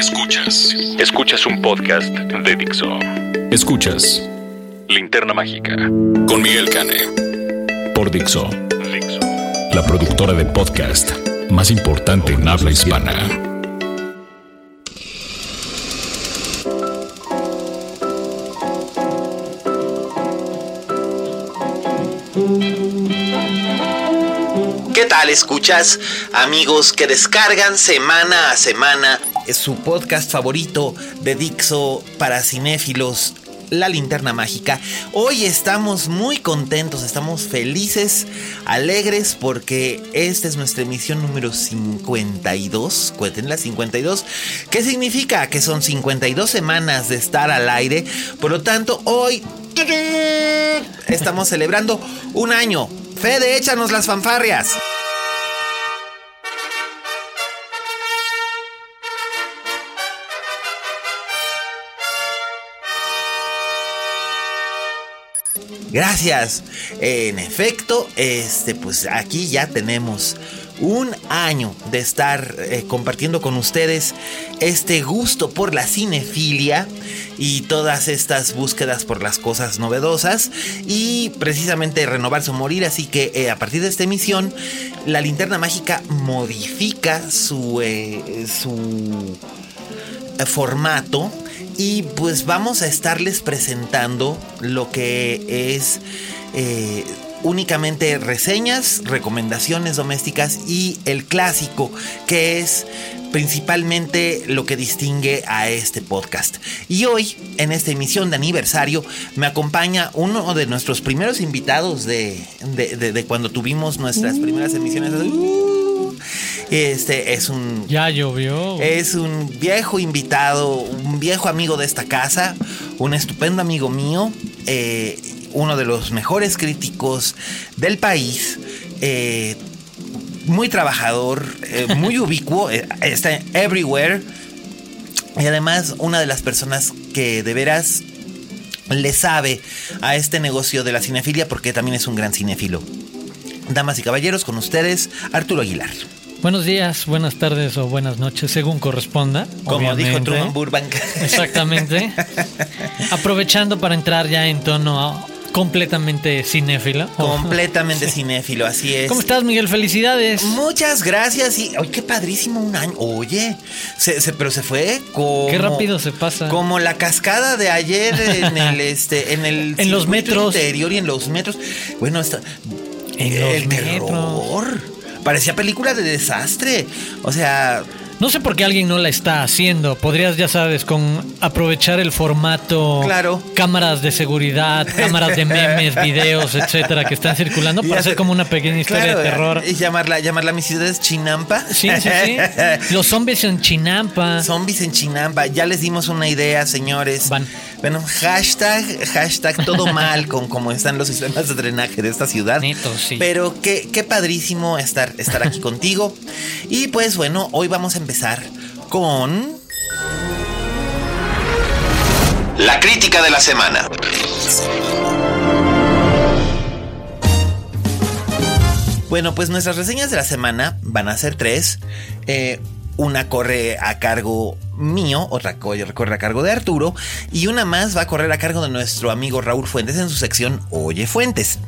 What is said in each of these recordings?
Escuchas. Escuchas un podcast de Dixo. Escuchas Linterna Mágica con Miguel Cane. Por Dixo. Dixo. La productora de podcast más importante en habla hispana. ¿Qué tal escuchas, amigos que descargan semana a semana su podcast favorito de Dixo para cinéfilos, La Linterna Mágica? Hoy estamos muy contentos, estamos felices, alegres porque esta es nuestra emisión número 52, la 52, ¿qué significa? Que son 52 semanas de estar al aire, por lo tanto hoy estamos celebrando un año. Fede, échanos las fanfarrias. Gracias. En efecto, este, pues aquí ya tenemos un año de estar eh, compartiendo con ustedes este gusto por la cinefilia y todas estas búsquedas por las cosas novedosas y precisamente renovarse o morir. Así que eh, a partir de esta emisión, la linterna mágica modifica su, eh, su formato y pues vamos a estarles presentando lo que es eh, únicamente reseñas, recomendaciones domésticas y el clásico, que es principalmente lo que distingue a este podcast. Y hoy, en esta emisión de aniversario, me acompaña uno de nuestros primeros invitados de, cuando tuvimos nuestras primeras emisiones. Este es un. Ya llovió. Es un viejo invitado, un viejo amigo de esta casa, un estupendo amigo mío, eh, uno de los mejores críticos del país. Eh, muy trabajador, eh, muy ubicuo, está everywhere. Y además, una de las personas que de veras le sabe a este negocio de la cinefilia porque también es un gran cinefilo. Damas y caballeros, con ustedes, Arturo Aguilar. Buenos días, buenas tardes o buenas noches, según corresponda. Como dijo Truman Burbank. Exactamente. Aprovechando para entrar ya en tono completamente cinéfilo. Completamente cinéfilo, así es. ¿Cómo estás, Miguel? Felicidades. Muchas gracias. Y, oye, qué padrísimo un año. Oye, se, pero se fue como. Qué rápido se pasa. Como la cascada de ayer en el, este, en el. en los metros. interior y en los metros. Bueno, está. En el los terror. Parecía película de desastre. O sea, no sé por qué alguien no la está haciendo. Podrías, ya sabes, con aprovechar el formato. Claro. Cámaras de seguridad, cámaras de memes, videos, etcétera, que están circulando para hacer como una pequeña historia de terror. Y llamarla, llamarla mi ciudad es Chinampa. Sí, sí, sí. Los zombies en Chinampa. Zombies en Chinampa. Ya les dimos una idea, señores. Van. Bueno, hashtag, hashtag todo mal con cómo están los sistemas de drenaje de esta ciudad. Neto, sí. Pero qué, qué padrísimo estar, estar aquí contigo. Y pues bueno, hoy vamos a empezar empezar con... La crítica de la semana. Bueno, pues nuestras reseñas de la semana van a ser tres. Eh, una corre a cargo mío, otra corre a cargo de Arturo y una más va a correr a cargo de nuestro amigo Raúl Fuentes en su sección Oye Fuentes.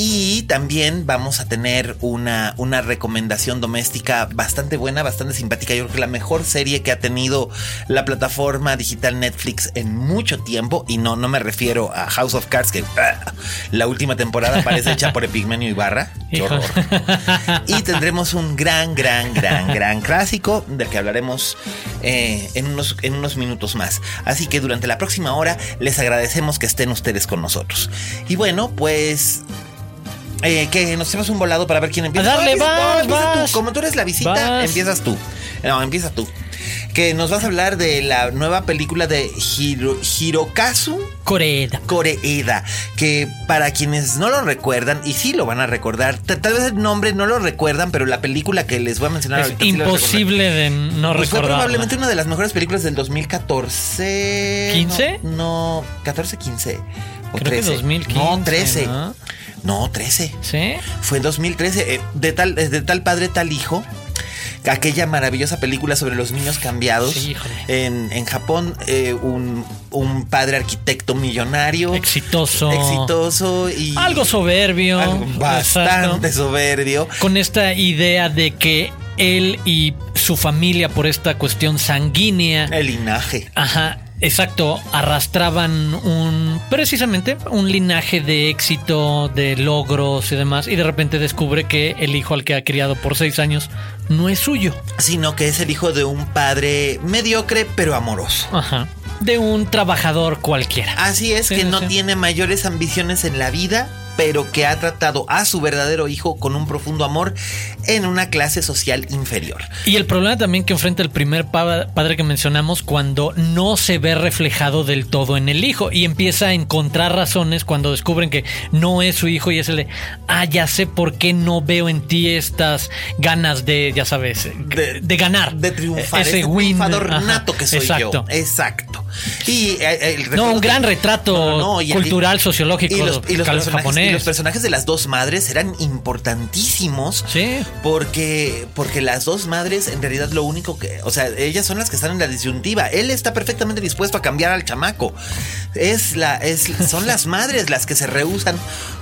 Y también vamos a tener una, una recomendación doméstica bastante buena, bastante simpática. Yo creo que la mejor serie que ha tenido la plataforma digital Netflix en mucho tiempo. Y no, no me refiero a House of Cards, que ah, la última temporada parece hecha por Epigmenio Ibarra. Qué horror. Y tendremos un gran, gran, gran, gran clásico del que hablaremos eh, en, unos, en unos minutos más. Así que durante la próxima hora les agradecemos que estén ustedes con nosotros. Y bueno, pues eh, que nos hacemos un volado para ver quién empieza. A darle, No, empieza- vas, empieza tú. vas. Como tú eres la visita, Vas. empiezas tú. No, empieza tú. Que nos vas a hablar de la nueva película de Hiro- Hirokazu Coreeda. Koreeda, que para quienes no lo recuerdan, y sí lo van a recordar, tal vez el nombre no lo recuerdan, pero la película que les voy a mencionar Es ahorita sí imposible de no Pues fue recordar. probablemente una de las mejores películas del 2014. ¿15? No, no 14, 15. O Creo que 13. 2015, No, 13. ¿no? No, 13. ¿Sí? Fue en 2013. eh, de, tal, de tal padre, tal hijo. Aquella maravillosa película sobre los niños cambiados. Sí, en, en Japón, eh, un, un padre arquitecto millonario. Exitoso. Exitoso y. Algo soberbio. algo bastante Exacto. soberbio. Con esta idea de que él y su familia, por esta cuestión sanguínea, El linaje. Ajá, exacto. Arrastraban un, precisamente, un linaje de éxito, de logros y demás. Y de repente descubre que el hijo al que ha criado por seis años no es suyo. Sino que es el hijo de un padre mediocre pero amoroso. Ajá. De un trabajador cualquiera. Así es, Sí, que no sí. tiene mayores ambiciones en la vida, pero que ha tratado a su verdadero hijo con un profundo amor en una clase social inferior. Y el problema también que enfrenta el primer pa- padre que mencionamos cuando no se ve reflejado del todo en el hijo y empieza a encontrar razones cuando descubren que no es su hijo y es el de, ah, ya sé por qué no veo en ti estas ganas de, ya sabes, de, ganar. De triunfar. Ese ese win. triunfador Ajá, nato que soy exacto. yo. Exacto. Y eh, el No, un gran retrato No, no, no, y- cultural, sociológico y los, y los cal- personajes, japonés. Los personajes de las dos madres eran importantísimos. Sí. Porque, porque las dos madres, en realidad, lo único que. O sea, ellas son las que están en la disyuntiva. Él está perfectamente dispuesto a cambiar al chamaco. Es la, es, son las madres las que se rehusan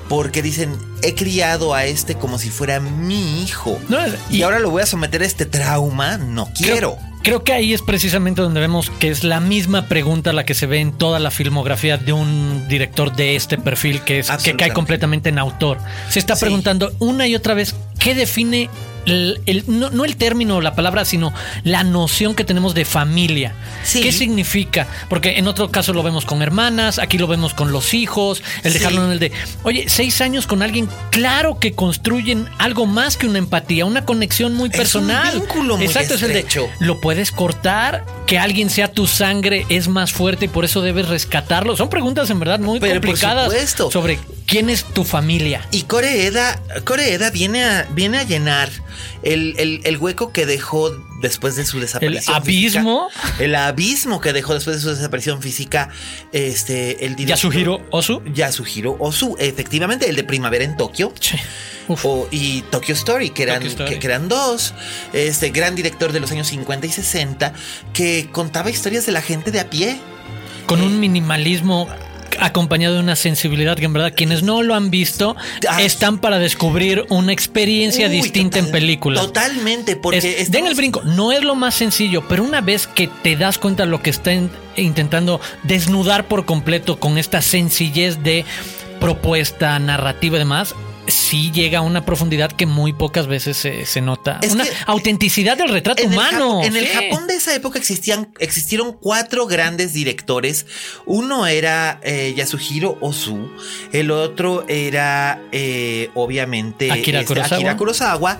porque dicen: He criado a este como si fuera mi hijo. No, y, y- ahora lo voy a someter a este trauma. No quiero. Creo, creo que ahí es precisamente donde vemos que es la misma pregunta la que se ve en toda la filmografía de un director de este perfil que es que cae completamente en autor. Se está Sí. preguntando una y otra vez qué define el, el- no, no el término o la palabra, sino la noción que tenemos de familia. Sí. ¿Qué significa? Porque en otro caso lo vemos con hermanas, aquí lo vemos con los hijos, el Sí. dejarlo en el de, oye, seis años con alguien, claro que construyen algo más que una empatía, una conexión muy Es un personal. vínculo muy Exacto, es el de. ¿lo puedes cortar? Que alguien sea tu sangre es más fuerte y por eso debes rescatarlo. Son preguntas en verdad muy Pero por complicadas supuesto. sobre quién es tu familia. Y Coreeda, Coreeda viene a, viene a llenar el, el- el hueco que dejó después de su desaparición. abismo? física. el abismo que dejó después de su desaparición física. Este, el director- Yasuhiro Ozu. Yasuhiro Ozu, efectivamente, el de Primavera en Tokio. Sí. O- y Tokyo Story, que eran, Story. Que, que eran dos. Este gran director de los años 50 y 60 que contaba historias de la gente de a pie. con un minimalismo acompañado de una sensibilidad que en verdad quienes no lo han visto Ah. están para descubrir una experiencia Uy, distinta en películas. Totalmente, porque Es- den el brinco, no es lo más sencillo, pero una vez que te das cuenta de lo que está in- intentando desnudar por completo con esta sencillez de propuesta, narrativa y demás, sí llega a una profundidad que muy pocas veces se, se nota. Es una autenticidad del retrato En el, humano. Japón, en el. Japón de esa época existían, existieron cuatro grandes directores. Uno era eh, Yasuhiro Ozu, el otro era eh, obviamente Akira este, Kurosawa. Akira Kurosawa.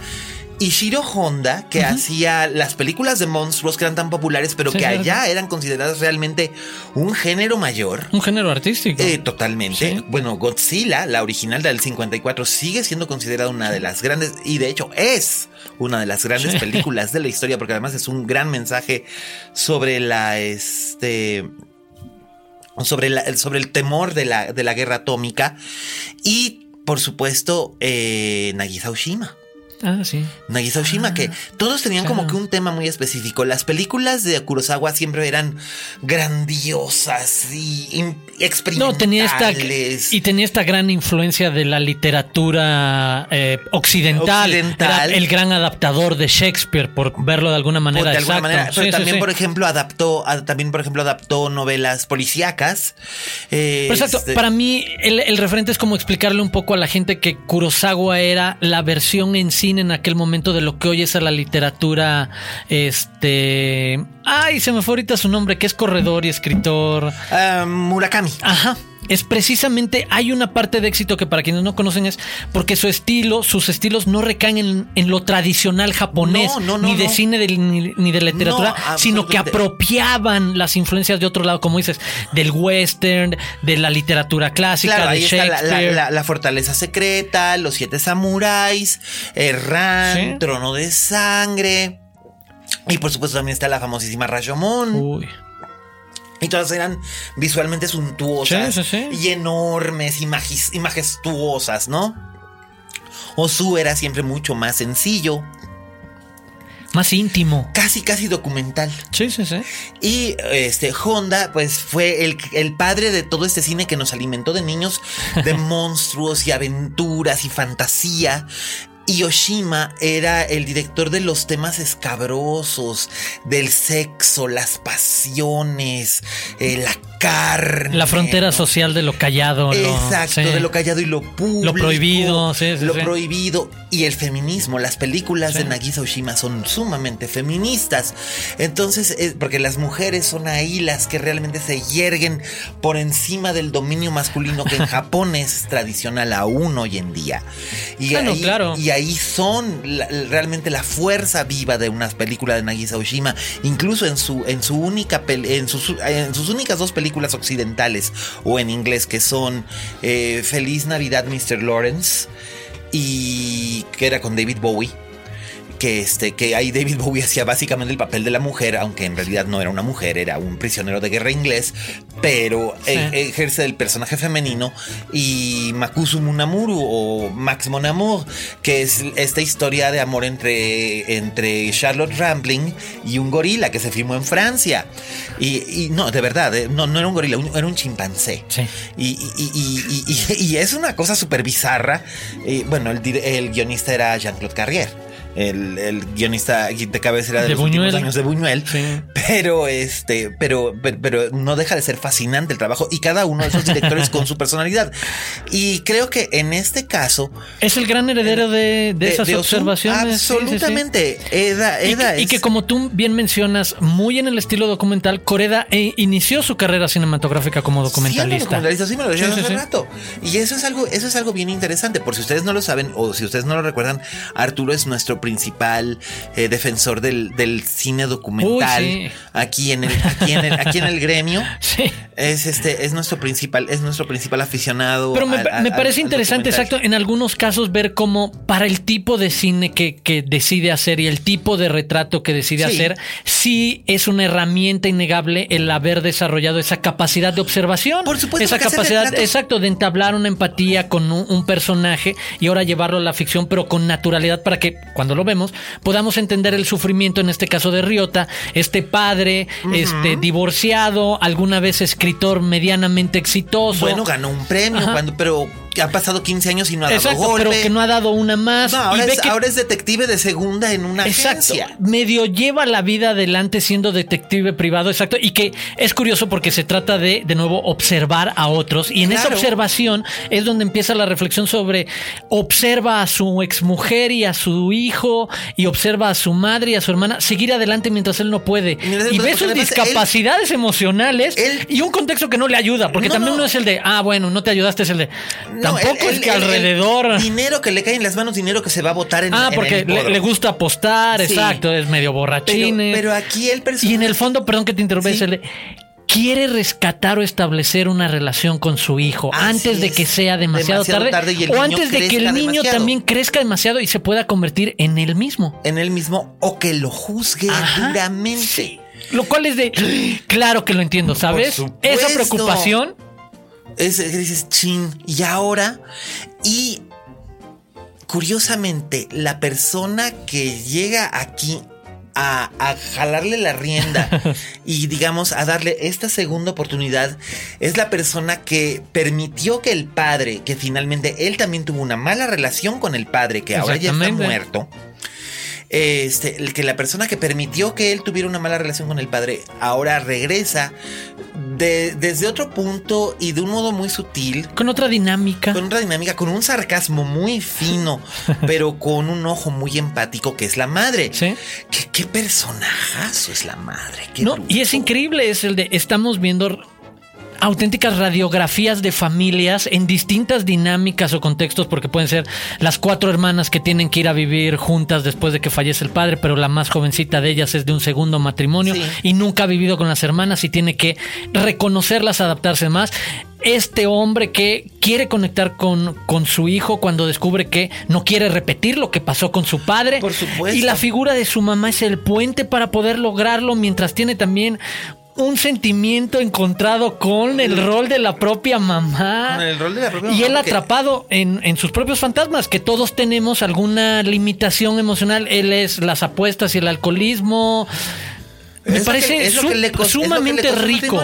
Y Shiro Honda, que hacía las películas de monstruos que eran tan populares, pero Sí, que claro. allá eran consideradas realmente un género mayor. Un género artístico. Eh, totalmente. Sí. Bueno, Godzilla, la original del 54, sigue siendo considerada una de las grandes, y de hecho es una de las grandes Sí. películas de la historia, porque además es un gran mensaje sobre la, este, sobre, la- sobre el temor de la, de la guerra atómica. Y, por supuesto, eh, Nagisa Oshima. Ah, sí. Nagisa Oshima, que todos tenían como que un tema muy específico. Las películas de Kurosawa siempre eran grandiosas y im- experimentales. No, tenía esta y tenía esta gran influencia de la literatura eh, occidental. Occidental. Era el gran adaptador de Shakespeare, por verlo de alguna Por- manera. de alguna manera, pero Sí, sí, también sí. por ejemplo adaptó, a- también por ejemplo adaptó novelas policíacas. Eh, exacto, este, para mí el, el referente es como explicarle un poco a la gente que Kurosawa era la versión en cine en aquel momento de lo que hoy es a la literatura, este, ay, se me fue ahorita su nombre, que es corredor y escritor, ah, Murakami. ajá, es precisamente, hay una parte de éxito que para quienes no conocen es porque su estilo, sus estilos no recaen en, lo tradicional japonés, ni de cine ni, de literatura, sino que apropiaban las influencias de otro lado, como dices, del western, de la literatura clásica, de Shakespeare. la, fortaleza secreta, los siete samuráis, Ran, trono de sangre. Y por supuesto también está la famosísima Rashomon. Uy. Y todas eran visualmente suntuosas y enormes y, majestuosas, ¿no? Osu era siempre mucho más sencillo. Más íntimo. Casi, casi documental. Sí, sí, sí. Y este, Honda, pues fue el, el, padre de todo este cine que nos alimentó de niños de monstruos y aventuras y fantasía. Y Oshima era el director de los temas escabrosos, del sexo, las pasiones, eh, la carne. La frontera social de lo callado. Exacto, de lo callado y lo público. Lo prohibido, sí, Lo prohibido y el feminismo. Las películas de Nagisa Oshima son sumamente feministas. Entonces, porque las mujeres son ahí las que realmente se yerguen por encima del dominio masculino que en Japón es tradicional aún hoy en día. Y ahí, claro. Y ahí son realmente la fuerza viva de una película de Nagisa Oshima. Incluso en su, en su única en sus, en sus únicas dos películas occidentales o en inglés que son eh, Feliz Navidad Mr. Lawrence y que era con David Bowie que este que ahí David Bowie hacía básicamente el papel de la mujer, aunque en realidad no era una mujer, era un prisionero de guerra inglés, pero e, ejerce el personaje femenino y Makusu Munamuru o Max Mon Amour, que es esta historia de amor entre, entre Charlotte Rampling y un gorila que se filmó en Francia. Y, no, de verdad, eh, no, no era un gorila, era un chimpancé. Y, y, es una cosa súper bizarra. bueno, el, el guionista era Jean-Claude Carrier el, guionista de cabecera de, los últimos años de Buñuel. Pero este, pero, pero, no deja de ser fascinante el trabajo y cada uno de esos directores con su personalidad. Y creo que en este caso es el gran heredero de, esas observaciones. absolutamente. y, que, como tú bien mencionas, muy en el estilo documental, Coreda eh, inició su carrera cinematográfica como documentalista. sí me lo hace rato. Y eso es algo, eso es algo bien interesante. Por si ustedes no lo saben o si ustedes no lo recuerdan, Arturo es nuestro principal eh, defensor del, cine documental aquí, en el, aquí, en el, aquí en el gremio. Es, este, es, nuestro principal, es nuestro principal aficionado. Pero me, parece interesante, exacto, en algunos casos ver cómo para el tipo de cine que, decide hacer y el tipo de retrato que decide hacer, sí es una herramienta innegable el haber desarrollado esa capacidad de observación. Por supuesto. Esa capacidad, exacto, de entablar una empatía con un personaje y ahora llevarlo a la ficción, pero con naturalidad para que cuando lo vemos, podamos entender el sufrimiento, en este caso de Riota, este padre, este divorciado, alguna vez escritor medianamente exitoso. Bueno, ganó un premio, cuando, pero ha pasado 15 años y no ha dado Exacto, pero que no ha dado una más. ahora, es, ahora, es, detective de segunda en una exacto, agencia. Medio lleva la vida adelante siendo detective privado, exacto. Y que es curioso porque se trata de, de nuevo, observar a otros. Y en esa observación es donde empieza la reflexión sobre observa a su exmujer y a su hijo, y observa a su madre y a su hermana seguir adelante mientras él no puede. Y, ve sus discapacidades emocionales y un contexto que no le ayuda, porque también uno es el de, ah, bueno, no te ayudaste, es el de Tampoco es que alrededor. dinero que le cae en las manos, dinero que se va a votar en Ah, porque le, gusta apostar, exacto, es medio borrachín. Pero, aquí el personaje. Y en el fondo, perdón que te interrumpa, quiere rescatar o establecer una relación con su hijo antes de que sea demasiado, tarde, o antes de que el niño también crezca demasiado y se pueda convertir en él mismo. En él mismo o que lo juzgue duramente. Lo cual es de claro que lo entiendo, ¿sabes? Esa preocupación es, dices, chin, y ahora. Y curiosamente, la persona que llega aquí a, jalarle la rienda y digamos a darle esta segunda oportunidad es la persona que permitió que el padre, que finalmente él también tuvo una mala relación con el padre, que ahora ya está muerto. Este, el que la persona que permitió que él tuviera una mala relación con el padre ahora regresa desde otro punto y de un modo muy sutil. Con otra dinámica. Con otra dinámica, con un sarcasmo muy fino, pero con un ojo muy empático que es la madre. Sí. ¿Qué, personajazo es la madre? no, y es increíble, es el de estamos viendo auténticas radiografías de familias en distintas dinámicas o contextos, porque pueden ser las cuatro hermanas que tienen que ir a vivir juntas después de que fallece el padre, pero la más jovencita de ellas es de un segundo matrimonio y nunca ha vivido con las hermanas y tiene que reconocerlas, adaptarse más este hombre que quiere conectar con, con, su hijo cuando descubre que no quiere repetir lo que pasó con su padre. Por supuesto. Y la figura de su mamá es el puente para poder lograrlo, mientras tiene también un sentimiento encontrado con el rol de la propia mamá. Con el rol de la propia y él atrapado en, en sus propios fantasmas, que todos tenemos alguna limitación emocional. Él es las apuestas y el alcoholismo. Me Es parece que- es su- le sumamente rico.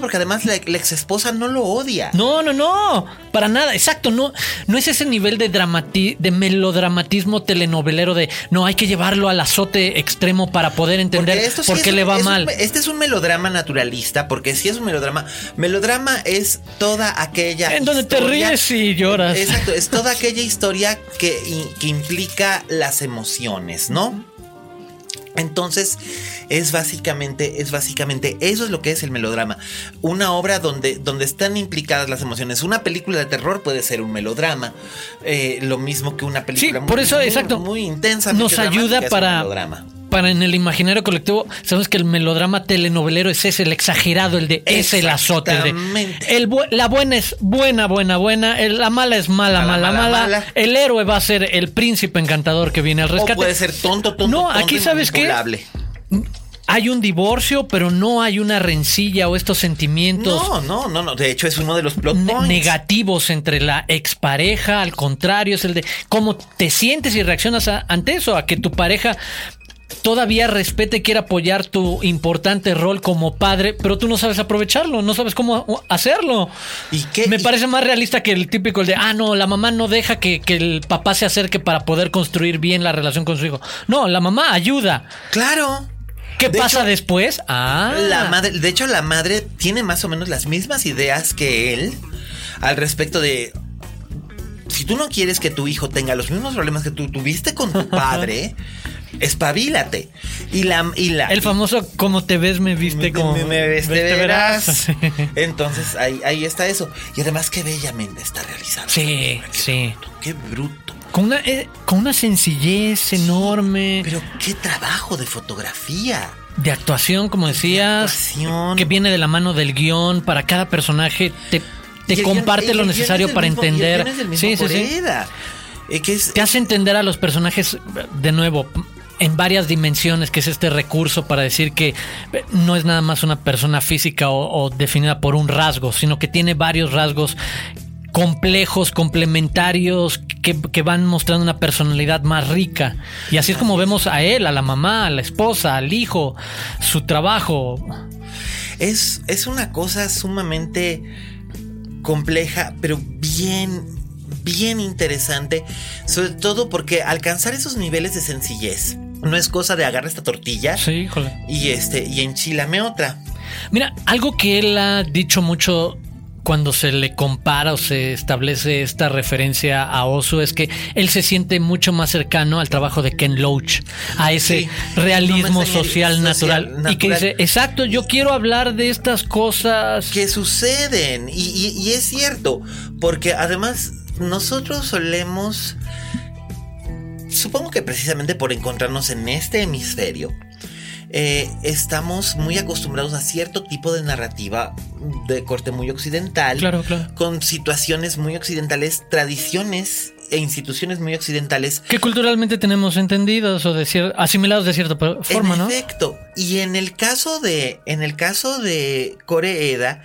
porque además la, la ex esposa no lo odia. No, no, no, para nada, exacto, no, no es ese nivel de dramati de melodramatismo telenovelero de no hay que llevarlo al azote extremo para poder entender esto sí por qué un- le va un- mal. este es un melodrama naturalista, porque si es un melodrama. Melodrama es toda aquella. En donde te ríes y lloras. Exacto, es toda aquella historia que, que implica las emociones, ¿no? Entonces, es básicamente, es básicamente, eso es lo que es el melodrama. Una obra donde, donde están implicadas las emociones. Una película de terror puede ser un melodrama. eh, lo mismo que una película Sí, por eso, muy, exacto. muy intensa. Nos ayuda para, para en el imaginario colectivo, sabemos que el melodrama telenovelero es ese, el exagerado, el de es el azote. de- el la buena es buena, buena, buena, el- la mala es mala, Mala, mala, mala. El héroe va a ser el príncipe encantador que viene al rescate. O puede ser tonto, tonto, No, aquí sabes manipulable. Hay un divorcio, pero no hay una rencilla o estos sentimientos No, no, no, no. De hecho, es uno de los plot points. negativos entre la expareja, al contrario, es el de cómo te sientes y reaccionas a- ante eso, a que tu pareja todavía respete y quiera apoyar tu importante rol como padre, pero tú no sabes aprovecharlo, no sabes cómo hacerlo. ¿Y qué? Me parece más realista que el típico el de, ah, no, la mamá no deja que, que el papá se acerque para poder construir bien la relación con su hijo. No, la mamá ayuda. Claro. ¿Qué De pasa hecho, después? Ah, La madre, de hecho, la madre tiene más o menos las mismas ideas que él al respecto de. Si tú no quieres que tu hijo tenga los mismos problemas que tú tuviste con tu padre, espabilate. Y la. Y la el famoso como te ves me viste como me- me ves, te verás. Entonces ahí, ahí está eso. Y además, qué bellamente está realizado. Sí, sí. Qué bruto. Con una, eh, con una sencillez enorme Pero qué trabajo de fotografía. de actuación, como decías, actuación. que viene de la mano del guion. Para cada personaje te, te comparte lo necesario para mismo- entender. Sí, sí, sí. Eh, que es, Te hace entender a los personajes de nuevo en varias dimensiones, que es este recurso para decir que eh, no es nada más una persona física o, o definida por un rasgo, sino que tiene varios rasgos complejos, complementarios, que, que van mostrando una personalidad más rica. Y así es como vemos a él, a la mamá, a la esposa, al hijo, su trabajo. Es, es una cosa sumamente compleja, pero bien, bien interesante. Sobre todo porque alcanzar esos niveles de sencillez no es cosa de agarrar esta tortilla Sí, híjole. y este y enchilame otra. Mira, algo que él ha dicho mucho cuando se le compara o se establece esta referencia a Osu es que él se siente mucho más cercano al trabajo de Ken Loach, a ese Sí, realismo no social, social natural, y que natural. dice, exacto, yo quiero hablar de estas cosas. que suceden. Y, y- y es cierto, porque además nosotros solemos, supongo que precisamente por encontrarnos en este hemisferio, eh, estamos muy acostumbrados a cierto tipo de narrativa de corte muy occidental, Claro, claro. con situaciones muy occidentales, tradiciones e instituciones muy occidentales Que culturalmente tenemos entendidos o de asimilados de cierta forma, en ¿no? efecto. Y en el caso de, en el caso de Coreeda,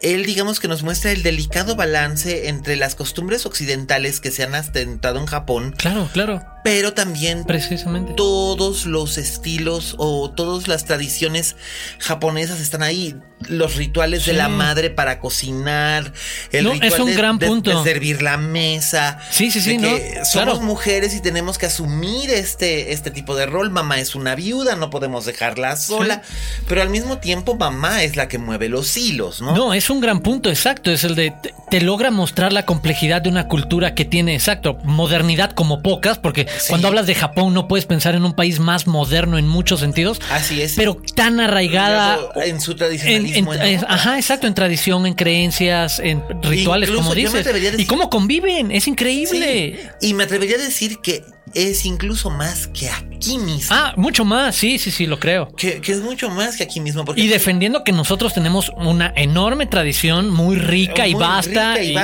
él digamos que nos muestra el delicado balance entre las costumbres occidentales que se han astentado en Japón, Claro, claro, pero también precisamente. todos los estilos o todas las tradiciones japonesas están ahí. Los rituales de la madre para cocinar, el No, ritual es un de, gran de- punto. de servir la mesa. Sí, sí, sí, de que ¿no? somos Claro. mujeres y tenemos que asumir este, este tipo de rol. Mamá es una viuda, no podemos dejarla sola. Pero al mismo tiempo, mamá es la que mueve los hilos, ¿no? No, es un gran punto, exacto. Es el de te- te logra mostrar la complejidad de una cultura que tiene, exacto, modernidad como pocas, porque cuando hablas de Japón no puedes pensar en un país más moderno en muchos sentidos. Así es. Pero tan arraigada. En su tradicionalismo. ajá, exacto, en tradición, en creencias, en rituales, como dices. y cómo conviven, es increíble. Y me atrevería a decir que es incluso más que aquí mismo. Ah, mucho más, sí, sí, sí, lo creo. Que, es mucho más que aquí mismo. Porque y defendiendo que nosotros tenemos una enorme tradición muy rica y vasta y,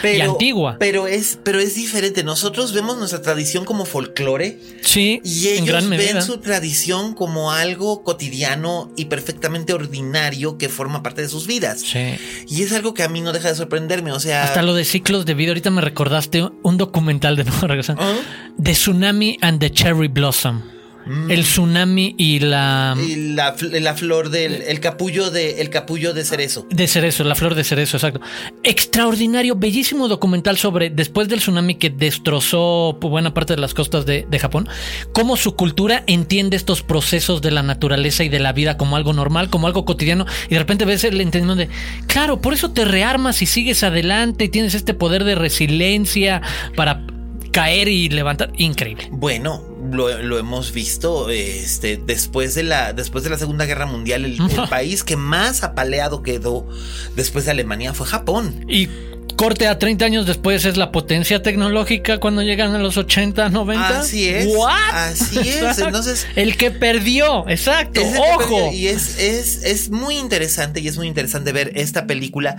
pero, antigua. Pero es, pero es diferente. Nosotros vemos nuestra tradición como folclore. Sí, y ellos ven su tradición como algo cotidiano y perfectamente ordinario que forma parte de sus vidas. Sí. Y es algo que a mí no deja de sorprenderme. O sea. Hasta lo de ciclos de vida. Ahorita me recordaste un documental de nuevo regresando. ¿Ah? The Tsunami and the Cherry Blossom. Mm. El tsunami y la. Y la, flor del. El capullo de. El capullo de cerezo. De cerezo, la flor de cerezo, exacto. Extraordinario, bellísimo documental sobre. Después del tsunami que destrozó buena parte de las costas de, de Japón. Cómo su cultura entiende estos procesos de la naturaleza y de la vida como algo normal, como algo cotidiano. Y de repente ves el entendimiento de. Claro, por eso te rearmas y sigues adelante y tienes este poder de resiliencia para caer y levantar. Increíble. Bueno, lo, hemos visto este, después, de la, después de la Segunda Guerra Mundial. El, el país que más apaleado quedó después de Alemania fue Japón. Y corte a 30 años después es la potencia tecnológica cuando llegan a los 80, 90. Así es. Así es. Entonces, el que perdió, exacto. Ojo. Y es, es, es muy interesante y es muy interesante ver esta película,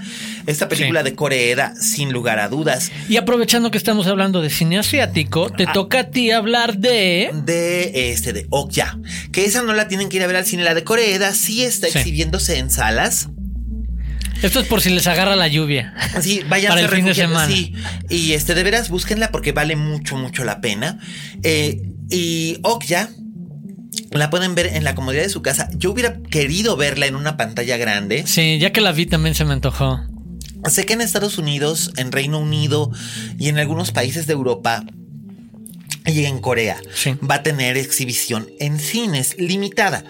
esta película de Corea, sin lugar a dudas. Y aprovechando que estamos hablando de cine asiático, te ah. toca a ti hablar de de este de Okja, que esa no la tienen que ir a ver al cine, la de Corea sí está exhibiéndose en salas. Esto es por si les agarra la lluvia. Sí, vayan para el fin de semana. Sí, y este, de veras, búsquenla porque vale mucho, mucho la pena. Eh, y Okja la pueden ver en la comodidad de su casa. Yo hubiera querido verla en una pantalla grande. Sí, ya que la vi también se me antojó. Sé que en Estados Unidos, en Reino Unido y en algunos países de Europa y en Corea va a tener exhibición en cines limitada,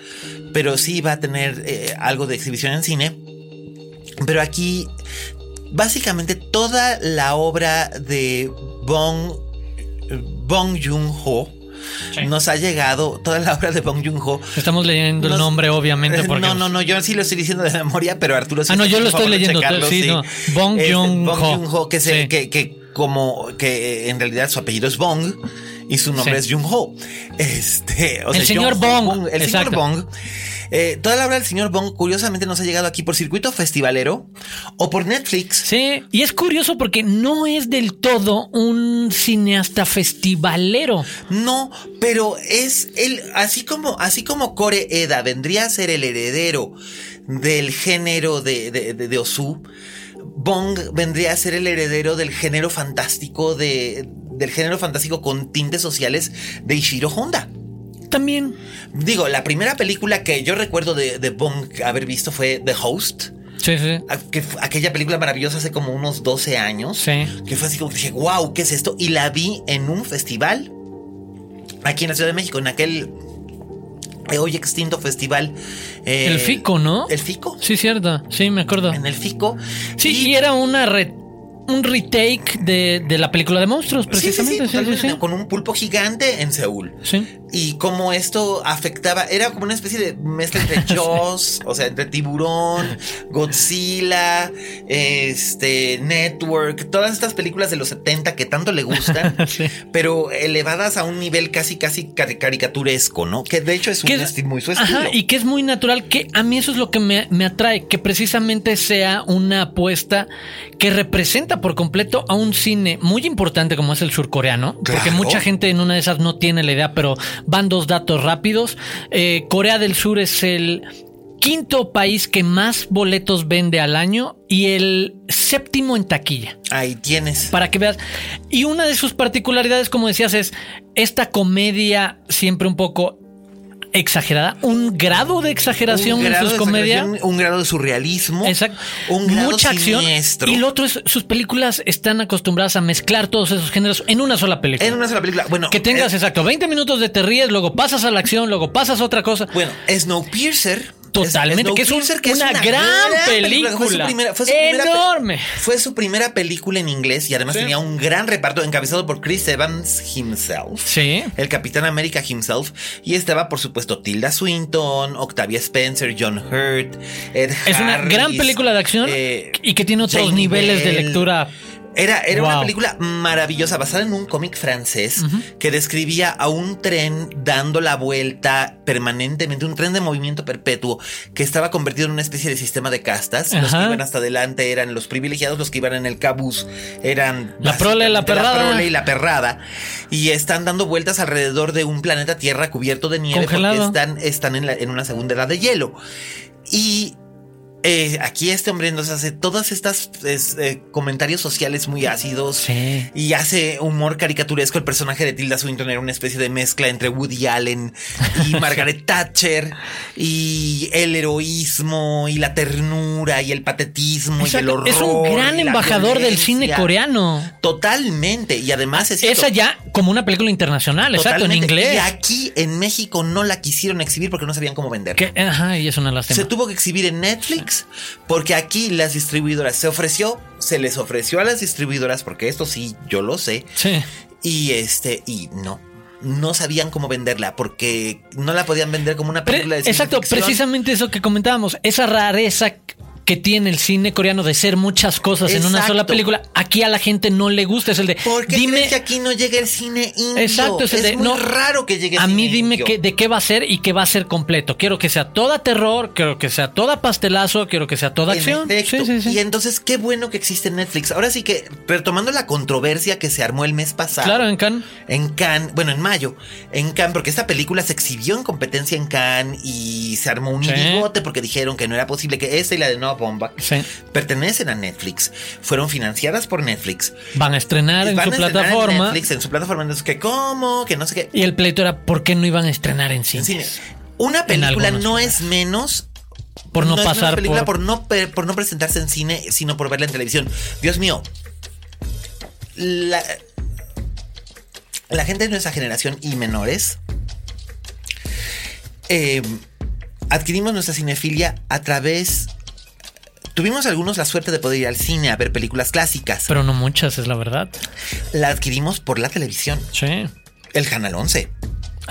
pero sí va a tener eh, algo de exhibición en cine pero aquí, básicamente toda la obra de Bong, Bong Joon-ho, nos ha llegado toda la obra de Bong Joon-ho. Estamos leyendo el nombre, obviamente. No, no, no, yo sí lo estoy diciendo de memoria, pero Arturo sí. Ah, no, yo lo estoy leyendo. Sí, No. Bong este, Joon-ho. que, que, que, como que en realidad su apellido es Bong y su nombre es Joon-ho. Este, el señor Bong. El señor Bong eh, toda la obra del señor Bong, curiosamente, nos ha llegado aquí por circuito festivalero o por Netflix. Sí, y es curioso porque no es del todo un cineasta festivalero. No, pero es el, así como, así como Core Eda vendría a ser el heredero del género de, de, de, Osu. Bong vendría a ser el heredero del género fantástico de, del género fantástico con tintes sociales de Ishiro Honda también. Digo, la primera película que yo recuerdo de, de Bong haber visto fue The Host. Sí, sí. aquella película maravillosa hace como unos 12 años. Sí. Que fue así como dije, wow, ¿qué es esto? Y la vi en un festival aquí en la Ciudad de México, en aquel eh, hoy extinto festival. Eh, el FICO, ¿no? El FICO. Sí, cierto. Sí, me acuerdo. En el FICO. Sí, y, era una red un retake de, de, la película de monstruos, precisamente. con un pulpo gigante en Seúl. Sí. Y cómo esto afectaba, era como una especie de mezcla entre Jaws, o sea, entre tiburón, Godzilla, este, Network, todas estas películas de los 70 que tanto le gustan, pero elevadas a un nivel casi, casi caricaturesco, ¿no? Que de hecho es un estilo muy su estilo. y que es muy natural, que a mí eso es lo que me, me atrae, que precisamente sea una apuesta que representa por completo a un cine muy importante como es el surcoreano, porque mucha gente en una de esas no tiene la idea, pero van dos datos rápidos. Eh, Corea del Sur es el quinto país que más boletos vende al año y el séptimo en taquilla. Ahí tienes. Para que veas. Y una de sus particularidades, como decías, es esta comedia siempre un poco exagerada, un grado de exageración en sus comedias. Un grado de surrealismo. Exacto. Un Mucha acción. Y lo otro es, sus películas están acostumbradas a mezclar todos esos géneros en una sola película. En una sola película. Bueno. Que tengas, eh, exacto, 20 minutos de te ríes, luego pasas a la acción, luego pasas a otra cosa. Bueno, Snowpiercer Totalmente, que es, un- una, gran película. Fue su primera, fue su primera pe- Enorme. fue su primera película en inglés y además Sí. tenía un gran reparto encabezado por Chris Evans himself. Sí. El Capitán América himself. Y estaba, por supuesto, Tilda Swinton, Octavia Spencer, John Hurt, Ed Es una gran película de acción eh, y que tiene otros niveles de lectura. Era, era una película maravillosa basada en un cómic francés que describía a un tren dando la vuelta permanentemente, un tren de movimiento perpetuo que estaba convertido en una especie de sistema de castas. Los que iban hasta adelante eran los privilegiados, los que iban en el cabús eran La prole y la perrada. prole y la perrada. Y están dando vueltas alrededor de un planeta Tierra cubierto de nieve Congelado. porque están, están en, la- en una segunda edad de hielo. Y eh, aquí este hombre nos hace todas estas es, eh, comentarios sociales muy ácidos Sí. y hace humor caricaturesco. El personaje de Tilda Swinton era una especie de mezcla entre Woody Allen y Margaret Thatcher y el heroísmo y la ternura y el patetismo y el horror. es un gran embajador del cine coreano. Totalmente. Y además es Esa ya como una película internacional, exacto, en inglés. Y aquí en México no la quisieron exhibir porque no sabían cómo venderla. Que- ajá, y es una lástima. Se tuvo que exhibir en Netflix porque aquí las distribuidoras se ofreció, se les ofreció a las distribuidoras porque esto sí yo lo sé Sí. y este y no no sabían cómo venderla porque no la podían vender como una película de ciencia exacto, ficción. precisamente eso que comentábamos, esa rareza que tiene el cine coreano de ser muchas cosas en una sola película, aquí a la gente no le gusta, es el de ¿Por qué dime crees que aquí no llega el cine indio? Exacto, es el de muy no, raro que llegue A cine mí dime indio. que, de qué va a ser y qué va a ser completo. Quiero que sea toda terror, quiero que sea toda pastelazo, quiero que sea toda En acción. Sí, sí, sí. Y entonces, qué bueno que existe Netflix. Ahora sí que, retomando la controversia que se armó el mes pasado. Claro, en Cannes. En Cannes, bueno, en mayo, en Cannes, porque esta película se exhibió en competencia en Cannes y se armó un bigote porque dijeron que no era posible que esta y la de Noah Baumbach Sí. pertenecen a Netflix, fueron financiadas por Netflix. Van a estrenar en su a estrenar en plataforma. Netflix, en su plataforma, entonces que cómo, que no sé qué. Y el pleito era por qué no iban a estrenar en En cine. Una película no lugares. es menos Por no, pasar película por... por... no pe- por no presentarse en cine, sino por verla en televisión. Dios mío. La, la gente de nuestra generación y menores eh, adquirimos nuestra cinefilia a través. Tuvimos algunos la suerte de poder ir al cine a ver películas clásicas. Pero no muchas, es la verdad. la adquirimos por la televisión. Sí. El Canal 11.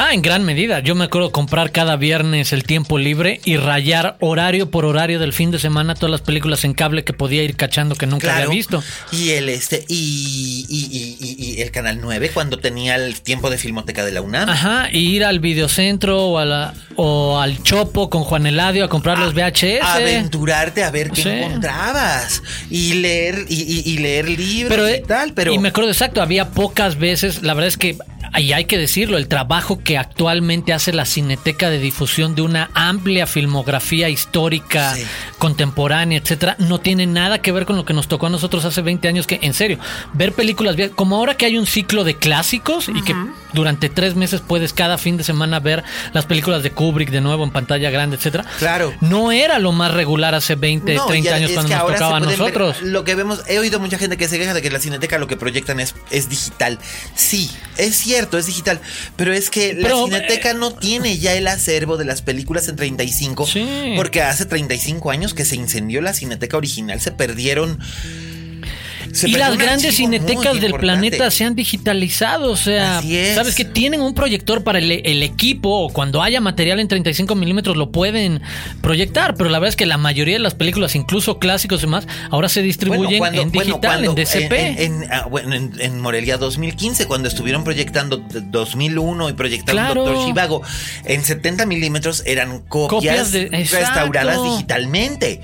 Ah, en gran medida. Yo me acuerdo comprar cada viernes el tiempo libre y rayar horario por horario del fin de semana todas las películas en cable que podía ir cachando que nunca Claro. había visto. Y el este y, y- y- y- y el canal 9 cuando tenía el tiempo de filmoteca de la UNAM. Ajá, y ir al videocentro o, a la- o al Chopo con Juan Eladio a comprar los VHS. Aventurarte a ver qué Sí. encontrabas y leer y, y- y leer libros pero, y tal, pero y me acuerdo exacto, había pocas veces, la verdad es que y hay que decirlo, el trabajo que actualmente hace la Cineteca de difusión de una amplia filmografía histórica, Sí. contemporánea, etcétera, no tiene nada que ver con lo que nos tocó a nosotros hace 20 años, que en serio, ver películas como ahora que hay un ciclo de clásicos y que durante tres meses puedes cada fin de semana ver las películas de Kubrick de nuevo en pantalla grande, etcétera. Claro. No era lo más regular hace 20, No, 30 ya años cuando nos tocaba a ver- nosotros. lo que vemos, he oído mucha gente que se queja de que la cineteca lo que proyectan es, es digital. Sí, es cierto, es digital. Pero es que Pero, la cineteca no tiene ya el acervo de las películas en 35. Sí. Porque hace 35 años que se incendió la cineteca original, se perdieron. Se y las grandes cinetecas del planeta se han digitalizado. O sea, sabes que tienen un proyector para el, el equipo o cuando haya material en 35 milímetros lo pueden proyectar. Pero la verdad es que la mayoría de las películas, incluso clásicos y demás, ahora se distribuyen cuando- en bueno, digital, cuando- en DCP. En, en- ah, bueno, en- en Morelia 2015, cuando estuvieron proyectando d- 2001 y proyectando Claro. Doctor Chivago, en 70 milímetros eran copias, Copias de- restauradas digitalmente.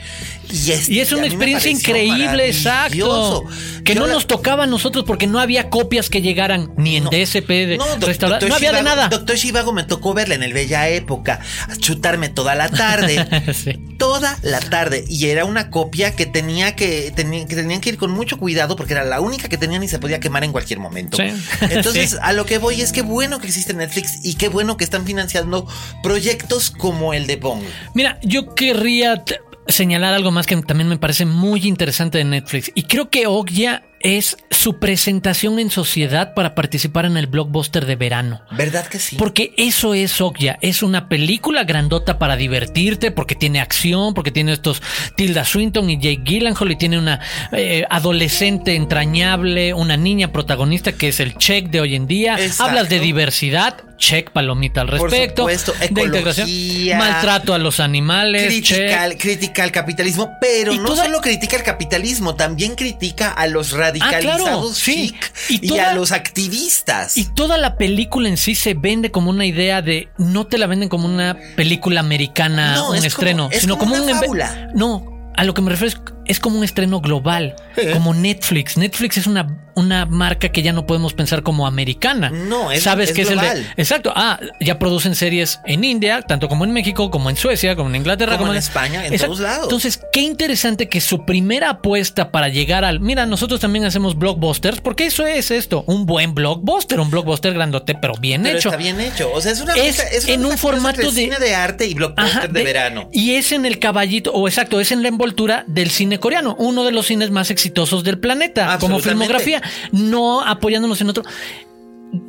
Y es, Y es una experiencia increíble, exacto. Que no la- nos tocaba a nosotros porque no había copias que llegaran ni en No. DSP de Doctor No había de nada. Doctor Chivago me tocó verla en el Bella Época, a chutarme toda la tarde. Sí. Toda la tarde. Y era una copia que tenía que, tenía- que tenían que ir con mucho cuidado porque era la única que tenían y se podía quemar en cualquier momento. Sí. Entonces, Sí. a lo que voy es que bueno que existe Netflix y qué bueno que están financiando proyectos como el de Bong. Mira, yo querría señalar algo más que también me parece muy interesante de Netflix. Y creo que Ogya es su presentación en sociedad para participar en el blockbuster de verano. ¿Verdad que sí? Porque eso es Okja. Es una película grandota para divertirte, porque tiene acción, porque tiene estos Tilda Swinton y Jake Gyllenhaal y tiene una eh, adolescente entrañable, una niña protagonista que es el check de hoy en día. Exacto. Hablas de diversidad, check palomita al Por respecto. supuesto, de integración, ecología, maltrato a los animales, Critica, check. al- critica al capitalismo, pero Y no toda- solo critica al capitalismo, también critica a los radicalizados claro, sí. chic Y y, toda- a los activistas. Y toda la película en sí se vende como una idea de. No te la venden como una película americana, No, un es como- estreno, es sino como como, una un. fábula. No, a lo que me refiero es, es como un estreno global, Eh. como Netflix. Netflix es una, una marca que ya no podemos pensar como americana. No, es- Sabes es que es el de. global. Exacto. Ah, ya producen series en India, tanto como en México, como en Suecia, como en Inglaterra, Como como, en España, en Exacto. todos lados. Entonces, qué interesante que su primera apuesta para llegar al. Mira, nosotros también hacemos blockbusters, porque eso es esto, un buen blockbuster, un blockbuster grandote, pero bien pero hecho. está bien hecho. O sea, es una Es mezcla- es una en un formato de- cine de arte y blockbuster Ajá, de, verano. Y es en el caballito, o exacto, es en la envoltura del cine coreano, uno de los cines más exitosos del planeta, como filmografía, no apoyándonos en otro.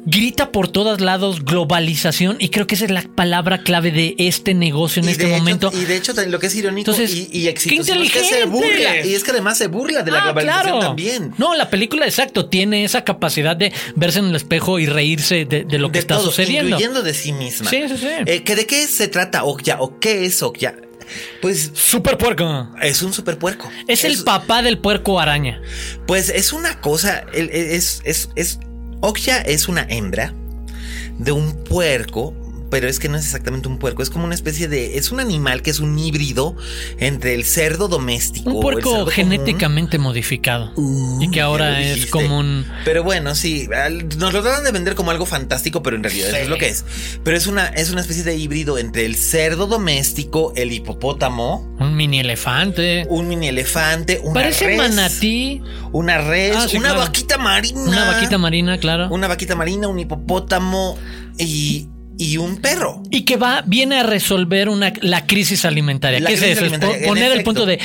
Grita por todos lados globalización y creo que esa es la palabra clave de este negocio en Y este hecho- momento. y de hecho, lo que es irónico Entonces, y, y ¡qué exitoso es que se burla. Y es que además se burla de la Ah, globalización claro. también. No, la película, exacto, tiene esa capacidad de verse en el espejo y reírse de, de lo que de está todo, sucediendo. incluyendo de sí misma. Sí, sí, sí. Eh, ¿que ¿De qué se trata Okja o qué es Okja? Pues Super puerco. es un super puerco. Es el papá del puerco araña. Pues es una cosa, es, es, es, Okja es una hembra de un puerco, pero es que no es exactamente un puerco, es como una especie de, es un animal que es un híbrido entre el cerdo doméstico. Un el puerco cerdo genéticamente modificado. común. y que ahora es como un. Pero bueno, sí, nos lo tratan de vender como algo fantástico, pero en realidad eso es lo que es. Pero es una, es una especie de híbrido entre el cerdo doméstico, el hipopótamo, Un mini elefante. un mini elefante, una Parece res, manatí. una res, Ah, sí, una claro. vaquita marina, Una vaquita marina, claro. una vaquita marina, un hipopótamo y, y un perro. Y que va, viene a resolver una, la crisis alimentaria. La ¿Qué es eso? Es poner el punto de.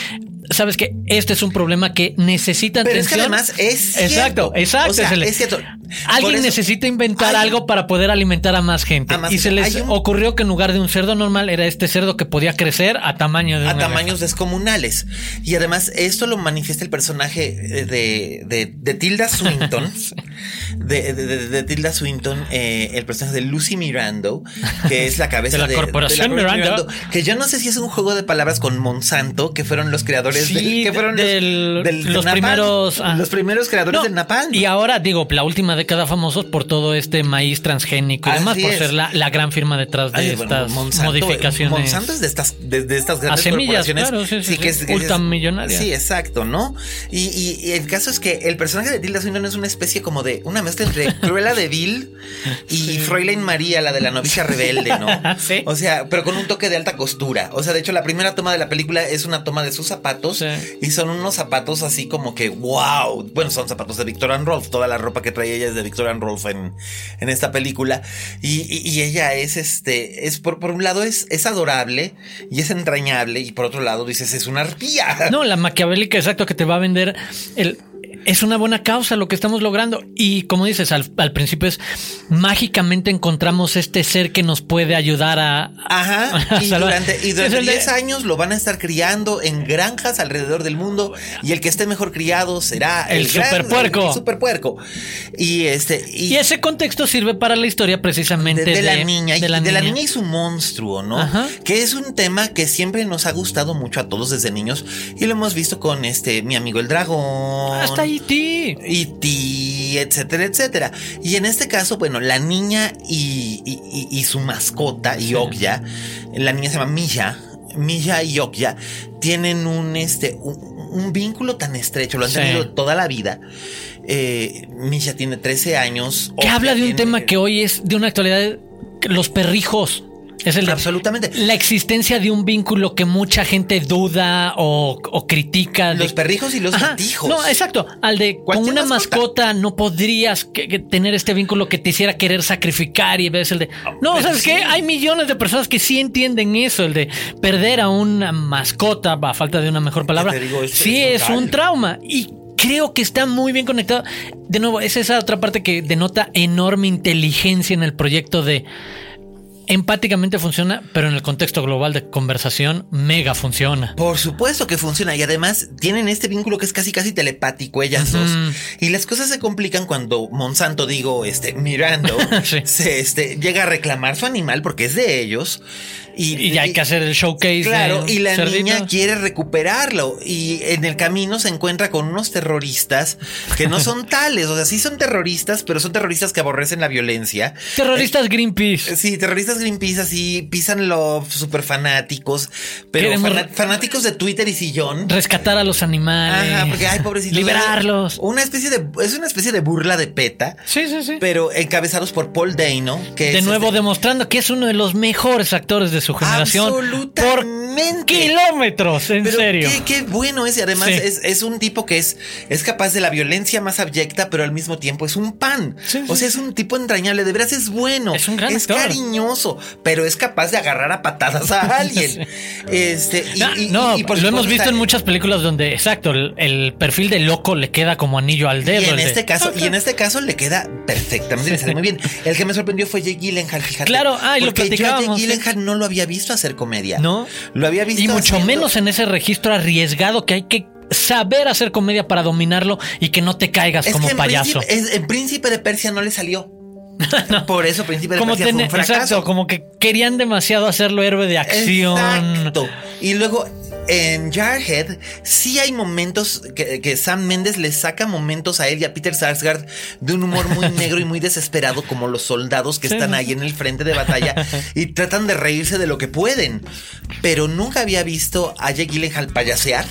Sabes que este es un problema que necesita Pero es que atención. además es cierto. Exacto, exacto. O sea, es cierto. Alguien eso- necesita inventar Hay- algo para poder alimentar a más gente. A más y se les un- ocurrió que en lugar de un cerdo normal era este cerdo que podía crecer a tamaño de a tamaños descomunales. Y además, esto lo manifiesta el personaje de, de, de Tilda Swinton. de, de- Tilda Swinton, eh, el personaje de Lucy Mirando, que es la cabeza De la corporación Miranda. Que yo no sé si es un juego de palabras con Monsanto, que fueron los creadores Sí, del, que fueron del- los, del- primeros, ah. los primeros creadores No, del Napalm. Y ahora, digo, la última década famosos por todo este maíz transgénico y demás, por es. ser la, la gran firma detrás de Ay, bueno, estas Monsanto, modificaciones. Monsanto es de estas, de, de estas grandes semillas, corporaciones. claro, sí, sí, sí. que es, Ultramillonarias. Sí, exacto, ¿no? Y, y- y el caso es que el personaje de Tilda Swinton es una especie como de una mezcla entre Cruella de Vil y Fräulein María, la de la novicia rebelde, ¿no? Sí. O sea, pero con un toque de alta costura. O sea, de hecho, la primera toma de la película es una toma de sus zapatos Sí. y son unos zapatos así como que wow. Bueno, son zapatos de Victor and Rolf. Toda la ropa que trae ella es de Victor and Rolf en, en esta película. Y, y- y ella es este, es por, por un lado es, es adorable y es entrañable. Y por otro lado dices, es una arpía. No, la maquiavélica, exacto, que te va a vender el. Es una buena causa lo que estamos logrando. Y como dices, al, al principio es mágicamente encontramos este ser que nos puede ayudar a. Ajá, a y durante, y durante el de- 10 años lo van a estar criando en granjas alrededor del mundo y el que esté mejor criado será el, El gran- superpuerco. el superpuerco. Y este Y ese contexto sirve para la historia precisamente de, de, de la niña y de la niña y su monstruo, ¿no? Ajá. Que es un tema que siempre nos ha gustado mucho a todos desde niños y lo hemos visto con este mi amigo el dragón. Hasta E.T. Y ti, etcétera, etcétera. Y en este caso, bueno, la niña y, y- y- y su mascota, Yokya, la niña se llama Milla, Milla y Yokya, tienen un, este, un, un vínculo tan estrecho, lo han Sí. tenido toda la vida. Eh, Milla tiene 13 años. Que habla de un tiene- tema que hoy es de una actualidad, los perrijos. Es el de Absolutamente. la existencia de un vínculo que mucha gente duda o, o critica. de- Los perrijos y los Ajá. gatijos. No, exacto. Al de con una mascota. mascota. no podrías que- que tener este vínculo que te hiciera querer sacrificar y ves el de. No, pero ¿sabes qué? sí. Hay millones de personas que sí entienden eso, el de perder a una mascota, a falta de una mejor palabra. digo, sí es un trauma. Y creo que está muy bien conectado. De nuevo, es esa otra parte que denota enorme inteligencia en el proyecto de empáticamente funciona, pero en el contexto global de conversación, mega funciona. Por supuesto que funciona y además tienen este vínculo que es casi casi telepático ellas dos. Y las cosas se complican cuando Monsanto, digo, este, Mirando, se este, llega a reclamar su animal porque es de ellos. Y, hay que hacer el showcase. Claro, y la niña quiere recuperarlo. Y en el camino se encuentra con unos terroristas que no son tales. O sea, sí son terroristas, pero son terroristas que aborrecen la violencia. Terroristas Greenpeace. Sí, terroristas Greenpeace así pisan los super fanáticos. Pero fanáticos de Twitter y sillón. Rescatar a los animales. Ajá, porque hay pobrecitos. Liberarlos. Una especie de. Es una especie de burla de PETA. Sí, sí, sí. Pero encabezados por Paul Dano. Que de nuevo este demostrando que es uno de los mejores actores de su generación. Absolutamente. Por kilómetros, en serio. Qué, bueno es. Y además es, un tipo que es, es capaz de la violencia más abyecta, pero al mismo tiempo es un pan. o sea, es un tipo entrañable. De veras es bueno. Es un gran Es cariñoso, pero es capaz de agarrar a patadas a alguien. Este, y, no, lo hemos visto en muchas películas donde, exacto, el, perfil de loco le queda como anillo al dedo. Y en este caso, y en este caso le queda perfectamente, le sale muy bien. El que me sorprendió fue Jake Gyllenhaal, fíjate. Claro, ah, y lo platicábamos. Yo a Jake Gyllenhaal no lo había visto hacer comedia. No. Lo había visto. Y mucho menos en ese registro arriesgado que hay que saber hacer comedia para dominarlo y que no te caigas como payaso. en Príncipe de Persia no le salió. Por eso Príncipe de Persia fue un fracaso. Exacto, como que querían demasiado hacerlo héroe de acción. Exacto. Y luego en Jarhead sí hay momentos que, Sam Mendes le saca momentos a él y a Peter Sarsgaard de un humor muy negro y muy desesperado como los soldados que están ahí en el frente de batalla y tratan de reírse de lo que pueden. Pero nunca había visto a Jake Gyllenhaal payasear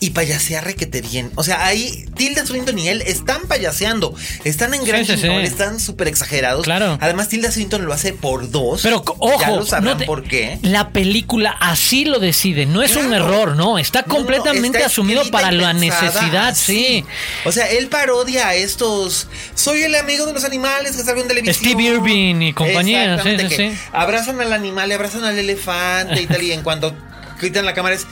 y payasear requete bien. O sea, ahí Tilda Swinton y él están payaseando. Están en gran sí, están súper exagerados. Claro. Además, Tilda Swinton lo hace por dos. Pero ojo, ya lo sabrán por qué. La película así lo decide. No es un error, no. Está completamente asumido para la necesidad, sí. O sea, él parodia a estos. Soy el amigo de los animales que salgo en televisión. Steve Irving y compañía. Sí, sí, abrazan al animal, le abrazan al elefante y tal. Y en cuanto quitan la cámara es.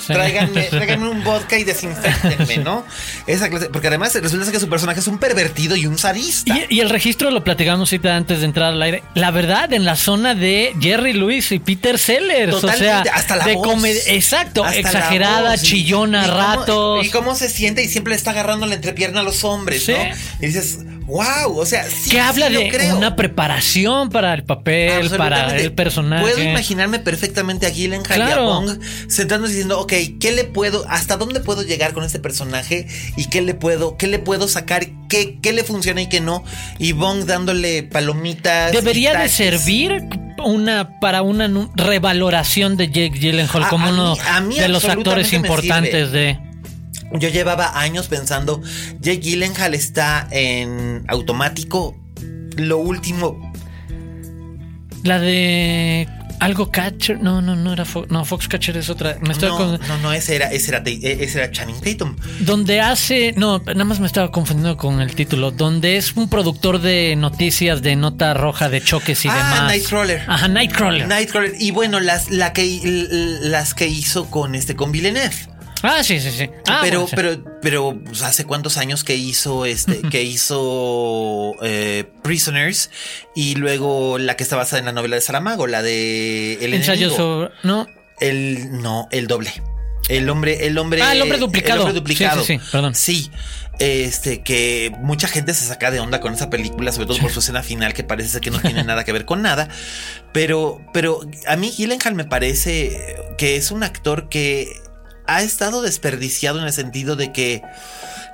Tráiganme, un vodka y desinfectenme, ¿no? Esa clase, porque además resulta que su personaje es un pervertido y un sadista. Y, el registro lo platicamos ahorita antes de entrar al aire. La verdad, en la zona de Jerry Lewis y Peter Sellers. Totalmente, o sea, hasta la voz. Exacto, exagerada, chillona, ratos. y cómo se siente y siempre le está agarrando la entrepierna a los hombres, ¿no? Y dices, wow, o sea, sí. Que habla de una preparación para el papel, para el personaje. Puedo imaginarme perfectamente a Gillen claro. sentándose diciendo, ok, ¿qué le puedo, hasta dónde puedo llegar con este personaje y qué le puedo, qué le puedo sacar, qué, qué le funciona y qué no? Y Bong dándole palomitas. Debería de servir una para una revaloración de Jake Gyllenhaal como uno de los actores importantes de yo llevaba años pensando, Jake Gyllenhaal está en automático. Lo último. La de algo Catcher, no, no, no era Fox, no, Fox Catcher es otra. Me no, no, no, ese era, ese era, ese era Channing Tatum. Donde hace, no, nada más me estaba confundiendo con el título. Donde es un productor de noticias de nota roja de choques y ah, demás. Nightcrawler. Ajá, Nightcrawler. Nightcrawler. Y bueno, las, la que, las que hizo con este, con Villeneuve. Ah, sí, sí, sí. Ah, pero, pero, pero, pues, hace cuántos años que hizo este, que hizo eh, Prisoners y luego la que está basada en la novela de Saramago, la de El Ensayo sobre. No. El, no, el doble. El hombre, el hombre. Ah, el hombre duplicado. El hombre duplicado. Sí, sí, perdón. Sí. Este, que mucha gente se saca de onda con esa película, sobre todo por su escena final, que parece ser que no tiene nada que ver con nada. Pero, pero a mí Gyllenhaal me parece que es un actor que ha estado desperdiciado en el sentido de que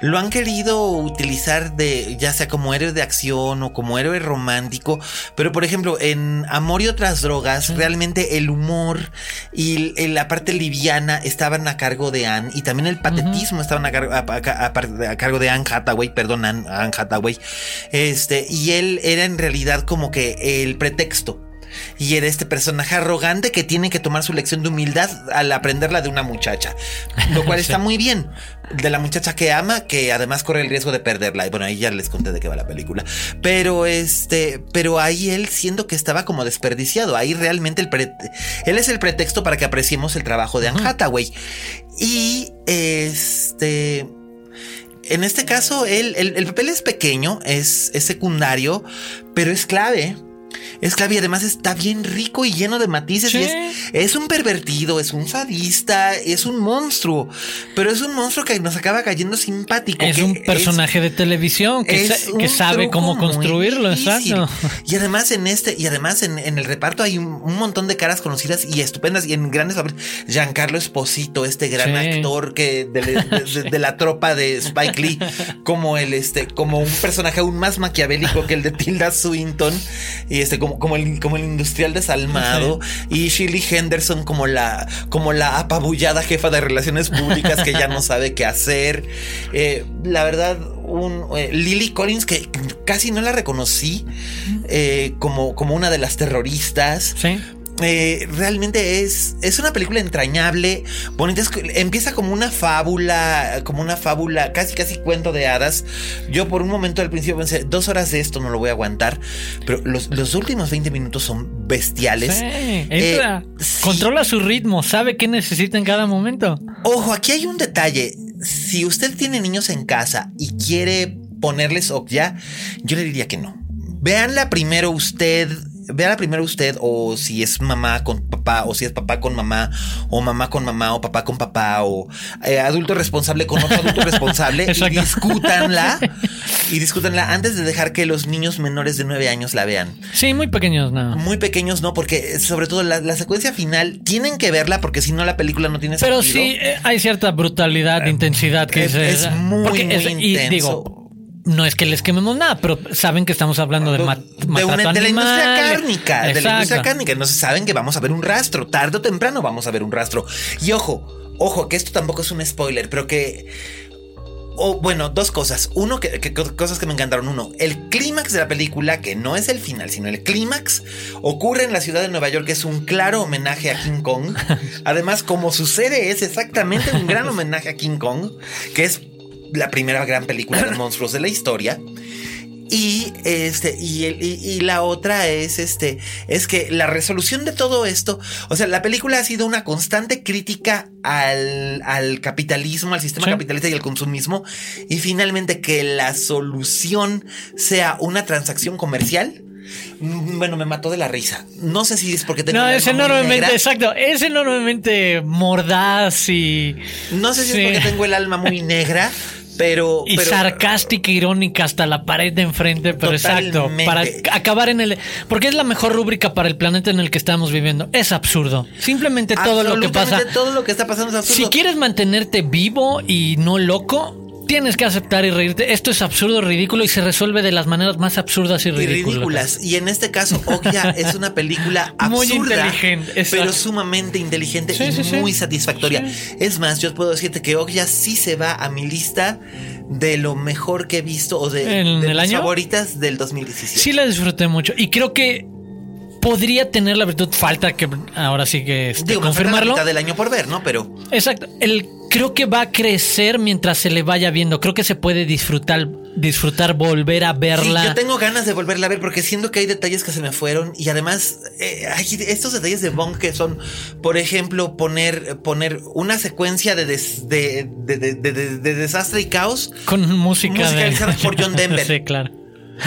lo han querido utilizar de ya sea como héroe de acción o como héroe romántico, pero por ejemplo en Amor y otras drogas realmente el humor y la parte liviana estaban a cargo de Anne y también el patetismo estaban a, cargo de Anne Hathaway, perdón, Anne Hathaway, este y él era en realidad como que el pretexto y era este personaje arrogante que tiene que tomar su lección de humildad al aprenderla de una muchacha. Lo cual está muy bien. De la muchacha que ama, que además corre el riesgo de perderla. Y bueno, ahí ya les conté de qué va la película. Pero este, pero ahí él siendo que estaba como desperdiciado. Ahí realmente el él es el pretexto para que apreciemos el trabajo de Anne Hathaway. Y este en este caso, él, el, el papel es pequeño, es, es secundario, pero es clave. Es clave y además está bien rico y lleno de matices. Y es, es, un pervertido, es un sadista, es un monstruo. Pero es un monstruo que nos acaba cayendo simpático. Es un personaje de televisión que, que sabe cómo construirlo, exacto. Y además en este, y además en, en el reparto hay un, un, montón de caras conocidas y estupendas y en grandes. Giancarlo Esposito, este gran sí. actor que de, de, de, la tropa de Spike Lee, como el este, como un personaje aún más maquiavélico que el de Tilda Swinton. Y este, como, como, el, como el industrial desalmado, y Shirley Henderson como la, como la apabullada jefa de relaciones públicas que ya no sabe qué hacer. Eh, la verdad, un eh, Lily Collins que casi no la reconocí eh, como, como una de las terroristas. Sí. Eh, realmente es, es una película entrañable, bonita, es, empieza como una fábula, como una fábula, casi casi cuento de hadas. Yo por un momento al principio pensé, dos horas de esto no lo voy a aguantar, pero los, los últimos 20 minutos son bestiales. Sí, entra, eh, controla sí. su ritmo, sabe qué necesita en cada momento. Ojo, aquí hay un detalle, si usted tiene niños en casa y quiere ponerles ya, yo le diría que no. Veanla primero usted véala primero usted o si es mamá con papá o si es papá con mamá o mamá con mamá o papá con papá o eh, adulto responsable con otro adulto responsable y discútanla y discútanla antes de dejar que los niños menores de nueve años la vean. Sí, muy pequeños no. Muy pequeños no, porque sobre todo la, la secuencia final tienen que verla porque si no la película no tiene Pero sentido. sí eh, hay cierta brutalidad, eh, intensidad que es, es, es muy, muy es, intenso. Y digo, no es que les quememos nada, pero saben que estamos hablando de, mat de, una, de la industria cárnica, Exacto. de la industria cárnica. Entonces saben que vamos a ver un rastro, tarde o temprano vamos a ver un rastro. Y ojo, ojo, que esto tampoco es un spoiler, pero que o bueno, dos cosas. Uno, que, que, cosas que me encantaron. Uno, el clímax de la película, que no es el final, sino el clímax, ocurre en la ciudad de Nueva York, que es un claro homenaje a King Kong. Además, como sucede, es exactamente un gran homenaje a King Kong, que es la primera gran película de monstruos de la historia. Y este, y, el, y, y, la otra es este, es que la resolución de todo esto, o sea, la película ha sido una constante crítica al, al capitalismo, al sistema sí. capitalista y al consumismo, y finalmente que la solución sea una transacción comercial. Mm, Bueno, me mató de la risa. No sé si es porque tengo No, es enormemente, exacto. Es enormemente mordaz y. No sé si sí. es porque tengo el alma muy negra. Pero, y pero, sarcástica, irónica hasta la pared de enfrente, pero exacto, para acabar en el porque es la mejor rúbrica para el planeta en el que estamos viviendo. Es absurdo. Simplemente todo lo que pasa. Todo lo que está pasando es absurdo. Si quieres mantenerte vivo y no loco, tienes que aceptar y reírte. Esto es absurdo, ridículo y se resuelve de las maneras más absurdas y ridículas. Y, ridículas. y en este caso, Okja es una película absurda, muy inteligente, pero sumamente inteligente sí, y sí, muy sí. satisfactoria. Es más, yo puedo decirte que Okja sí se va a mi lista de lo mejor que he visto o de, ¿En de el mis año? favoritas del 2017. Sí la disfruté mucho y creo que podría tener la virtud falta que ahora sí que este, Digo, confirmarlo. La del año por ver, ¿no? Pero exacto. El creo que va a crecer mientras se le vaya viendo. Creo que se puede disfrutar, disfrutar, volver a verla. Sí, yo tengo ganas de volverla a ver porque siento que hay detalles que se me fueron y además eh, hay estos detalles de Bond que son, por ejemplo, poner, poner una secuencia de, des, de, de, de, desastre y caos con música musicalizada por John Denver. sí, claro.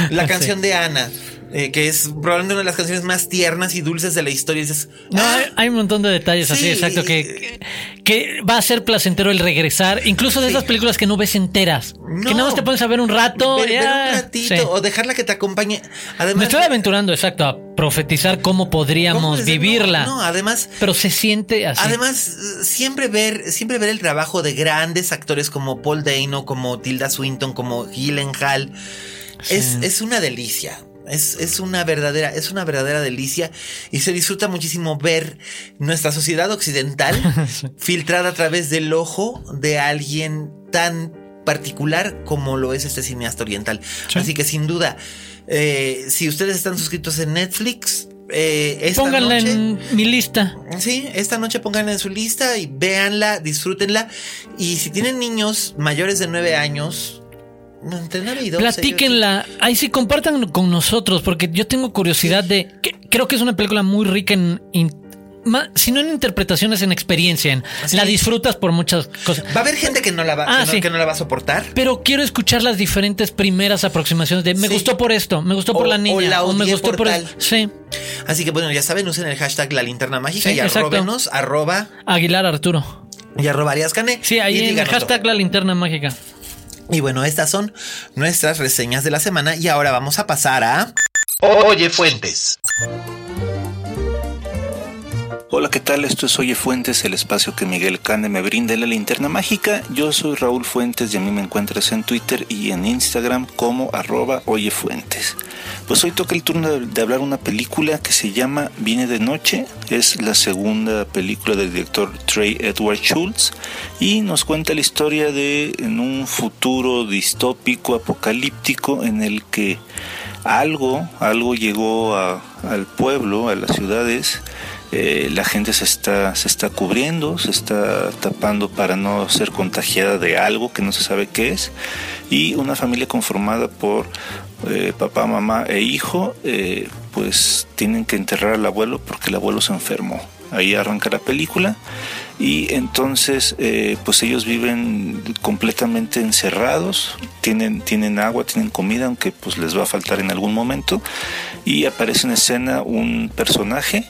La canción sí. de Ana. Eh, que es probablemente una de las canciones más tiernas y dulces de la historia. Dices, no, ah, hay un montón de detalles sí, así, exacto, que, que va a ser placentero el regresar, incluso de sí. esas películas que no ves enteras, no, que nada más te pones a ver un rato, ver, ya, ver un ratito sí. o dejarla que te acompañe. Además, me estoy aventurando, exacto, a profetizar cómo podríamos ¿cómo vivirla. No, no, además, pero se siente así. Además, siempre ver, siempre ver el trabajo de grandes actores como Paul Dano, como Tilda Swinton, como Gyllenhaal. Es, es una delicia. Es, es, una verdadera, es una verdadera delicia y se disfruta muchísimo ver nuestra sociedad occidental filtrada a través del ojo de alguien tan particular como lo es este cineasta oriental. Sí. Así que sin duda, eh, si ustedes están suscritos en Netflix, eh, Pónganla noche, en mi lista. Sí, esta noche pónganla en su lista y véanla, disfrútenla. Y si tienen niños mayores de 9 años, entre 9 y 12, Platíquenla. Yo... Ahí sí, compartan con nosotros, porque yo tengo curiosidad sí. de. Que, creo que es una película muy rica en. in, si no en interpretaciones, en experiencia, en la disfrutas por muchas cosas. Va a haber gente que no la va, ah, que, no, la va a soportar. Pero quiero escuchar las diferentes primeras aproximaciones de me gustó por esto, me gustó por la niña, o, me gustó por, el, Sí. Así que bueno, ya saben, usen el hashtag la linterna mágica y arrobenos, arroba Aguilar Arturo. Y arroba Arias Cane. Sí, ahí en el hashtag la linterna mágica. Y bueno, estas son nuestras reseñas de la semana y ahora vamos a pasar a... Oye Fuentes. Hola, ¿qué tal? Esto es Oye Fuentes, el espacio que Miguel Cane me brinda en la linterna mágica. Yo soy Raúl Fuentes y a mí me encuentras en Twitter y en Instagram como arroba Oye Fuentes. Pues hoy toca el turno de, hablar una película que se llama Viene de Noche. Es la segunda película del director Trey Edward Schultz y nos cuenta la historia de en un futuro distópico, apocalíptico, en el que algo, algo llegó al pueblo, a las ciudades eh, la gente se está, se está cubriendo, se está tapando para no ser contagiada de algo que no se sabe qué es. Y una familia conformada por eh, papá, mamá e hijo, eh, pues tienen que enterrar al abuelo porque el abuelo se enfermó. Ahí arranca la película y entonces pues ellos viven completamente encerrados, tienen, tienen agua, tienen comida, aunque pues les va a faltar en algún momento y aparece en escena un personaje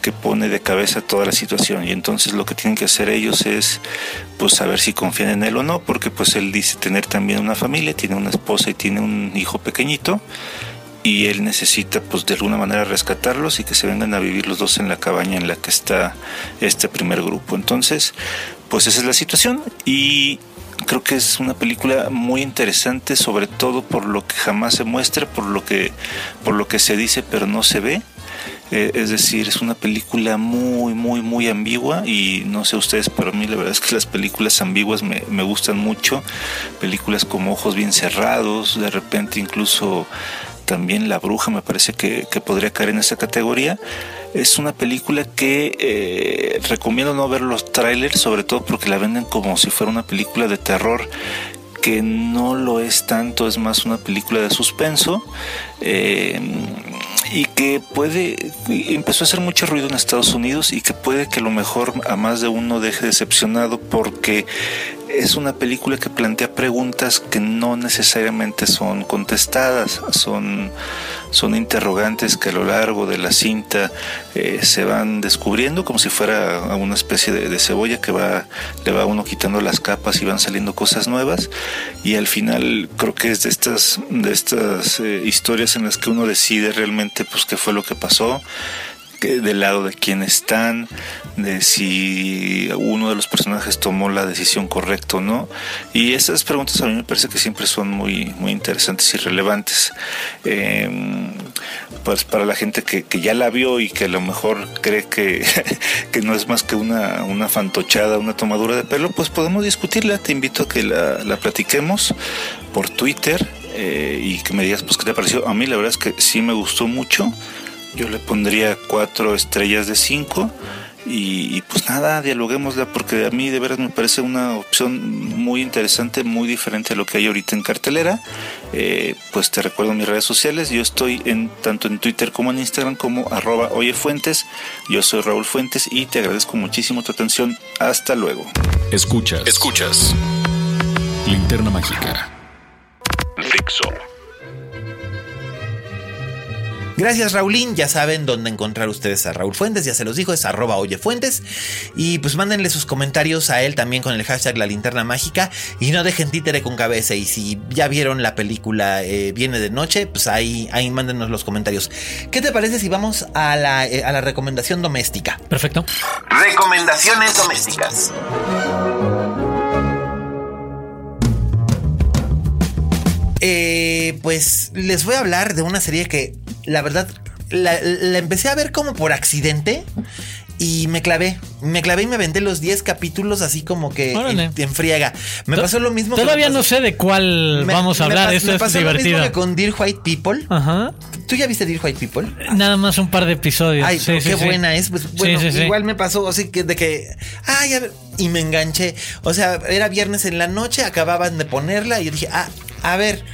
que pone de cabeza toda la situación. Y entonces lo que tienen que hacer ellos es pues saber si confían en él o no porque pues él dice tener también una familia tiene una esposa y tiene un hijo pequeñito y él necesita pues de alguna manera rescatarlos y que se vengan a vivir los dos en la cabaña en la que está este primer grupo. Entonces pues esa es la situación y creo que es una película muy interesante sobre todo por lo que jamás se muestra por lo que por lo que se dice pero no se ve eh, es decir, es una película muy, muy, muy ambigua y no sé ustedes, pero a mí la verdad es que las películas ambiguas me, me gustan mucho. Películas como Ojos bien cerrados, de repente incluso también La Bruja me parece que, podría caer en esa categoría. Es una película que eh, recomiendo no ver los trailers, sobre todo porque la venden como si fuera una película de terror que no lo es tanto, es más una película de suspenso. Eh, y que puede, empezó a hacer mucho ruido en Estados Unidos y que puede que a lo mejor a más de uno deje decepcionado porque es una película que plantea preguntas que no necesariamente son contestadas, son, son interrogantes que a lo largo de la cinta eh, se van descubriendo como si fuera una especie de, cebolla que va, le va uno quitando las capas y van saliendo cosas nuevas. Y al final creo que es de estas, de estas eh, historias en las que uno decide realmente pues qué fue lo que pasó del lado de quién están, de si uno de los personajes tomó la decisión correcta o no. Y esas preguntas a mí me parece que siempre son muy, muy interesantes y relevantes. Em, pues para la gente que, ya la vio y que a lo mejor cree que, que no es más que una, una fantochada, una tomadura de pelo, pues podemos discutirla. Te invito a que la, la platiquemos por Twitter eh, y que me digas pues qué te pareció. A mí la verdad es que sí me gustó mucho. Yo le pondría cuatro estrellas de cinco. Y, pues nada, dialoguémosla porque a mí de verdad me parece una opción muy interesante, muy diferente a lo que hay ahorita en cartelera. Eh, pues te recuerdo mis redes sociales, yo estoy en tanto en Twitter como en Instagram como arroba oyefuentes. Yo soy Raúl Fuentes y te agradezco muchísimo tu atención. Hasta luego. Escuchas. Escuchas. Linterna mágica. Fixo. Gracias Raulín, ya saben dónde encontrar ustedes a Raúl Fuentes, ya se los dijo, es arroba oyefuentes. Y pues mándenle sus comentarios a él también con el hashtag la linterna mágica y no dejen títere con cabeza. Y si ya vieron la película eh, Viene de Noche, pues ahí, ahí mándenos los comentarios. ¿Qué te parece si vamos a la, eh, a la recomendación doméstica? Perfecto. Recomendaciones domésticas. Eh, pues les voy a hablar de una serie que la verdad la, empecé a ver como por accidente. Y me clavé, me clavé y me vendé los 10 capítulos así como que en, friega. Me pasó lo mismo. Todavía no sé de cuál vamos a hablar, eso es divertido. Lo mismo con Dear White People. Ajá. ¿Tú ya viste Dear White People? Nada más un par de episodios. Ay, qué buena es. Pues bueno, igual me pasó así que de que, ay, a ver, y me enganché. O sea, era viernes en la noche, acababan de ponerla y yo dije, ah, a ver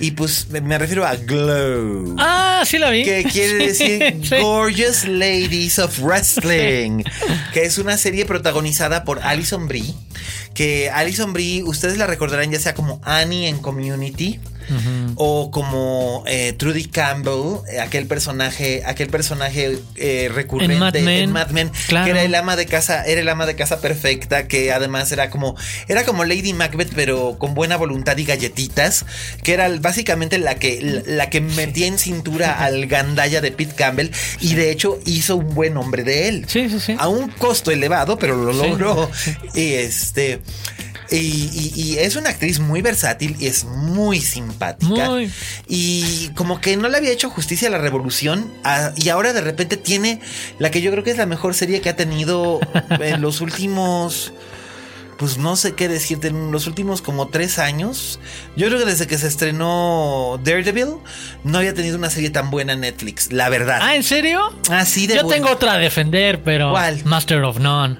Y pues me- refiero a Glow. Ah, sí la vi. Que quiere decir Sí. Gorgeous Ladies of Wrestling. Que es una serie protagonizada por Alison Brie. Que Alison Brie, ustedes la recordarán ya sea como Annie en Community. O como eh, Trudy Campbell, eh, aquel personaje, aquel personaje eh, recurrente En Mad Men. en Mad Men, Claro. que era el ama de casa, era el ama de casa perfecta, que además era como, era como Lady Macbeth, pero con buena voluntad y galletitas, que era básicamente la que, la, la que metía en cintura al gandaya de Pete Campbell, y de hecho hizo un buen hombre de él. Sí, sí, sí. A un costo elevado, pero lo logró. Y este. Y, y- y es una actriz muy versátil y es muy simpática. Muy. Y como que no le había hecho justicia a la revolución. ah, y ahora de repente tiene la que yo creo que es la mejor serie que ha tenido en los últimos. Pues no sé qué decirte, en los últimos como tres años. Yo creo que desde que se estrenó Daredevil, no había tenido una serie tan buena en Netflix, la verdad. Ah, ¿en serio? Así de Yo buena. tengo otra a defender, pero. ¿Cuál? Master of None.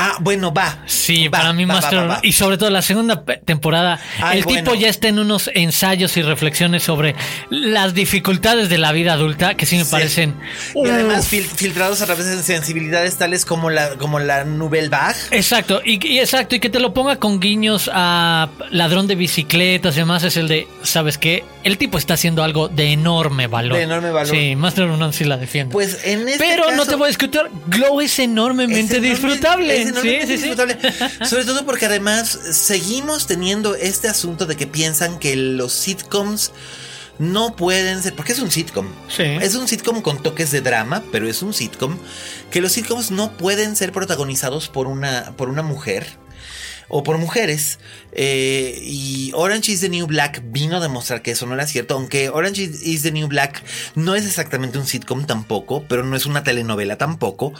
Ah, bueno, va. Sí, Va, para mí va, Master va. Y sobre todo la segunda temporada, Ay, el tipo ya está en unos ensayos y reflexiones sobre las dificultades de la vida adulta que sí me Sí. parecen. Y además fil- filtrados a través de sensibilidades tales como la, como la Nouvelle Vague. Exacto, y, y exacto, y que te lo ponga con guiños a ladrón de bicicletas y demás, es el de, ¿sabes qué? El tipo está haciendo algo de enorme valor. De enorme valor. Sí, Master of None sí la defiendo. Pues en este Pero no te voy a discutir, Glow es enormemente Es enorme- disfrutable. es enormemente sí, sí, sí. disfrutable. Sobre todo porque además seguimos teniendo este asunto de que piensan que los sitcoms no pueden ser, porque es un sitcom. Sí. Es un sitcom con toques de drama, pero es un sitcom que los sitcoms no pueden ser protagonizados por una, por una mujer o por mujeres. Eh, y Orange is the New Black vino a demostrar que eso no era cierto, aunque Orange is- the New Black no es exactamente un sitcom tampoco, pero no es una telenovela tampoco.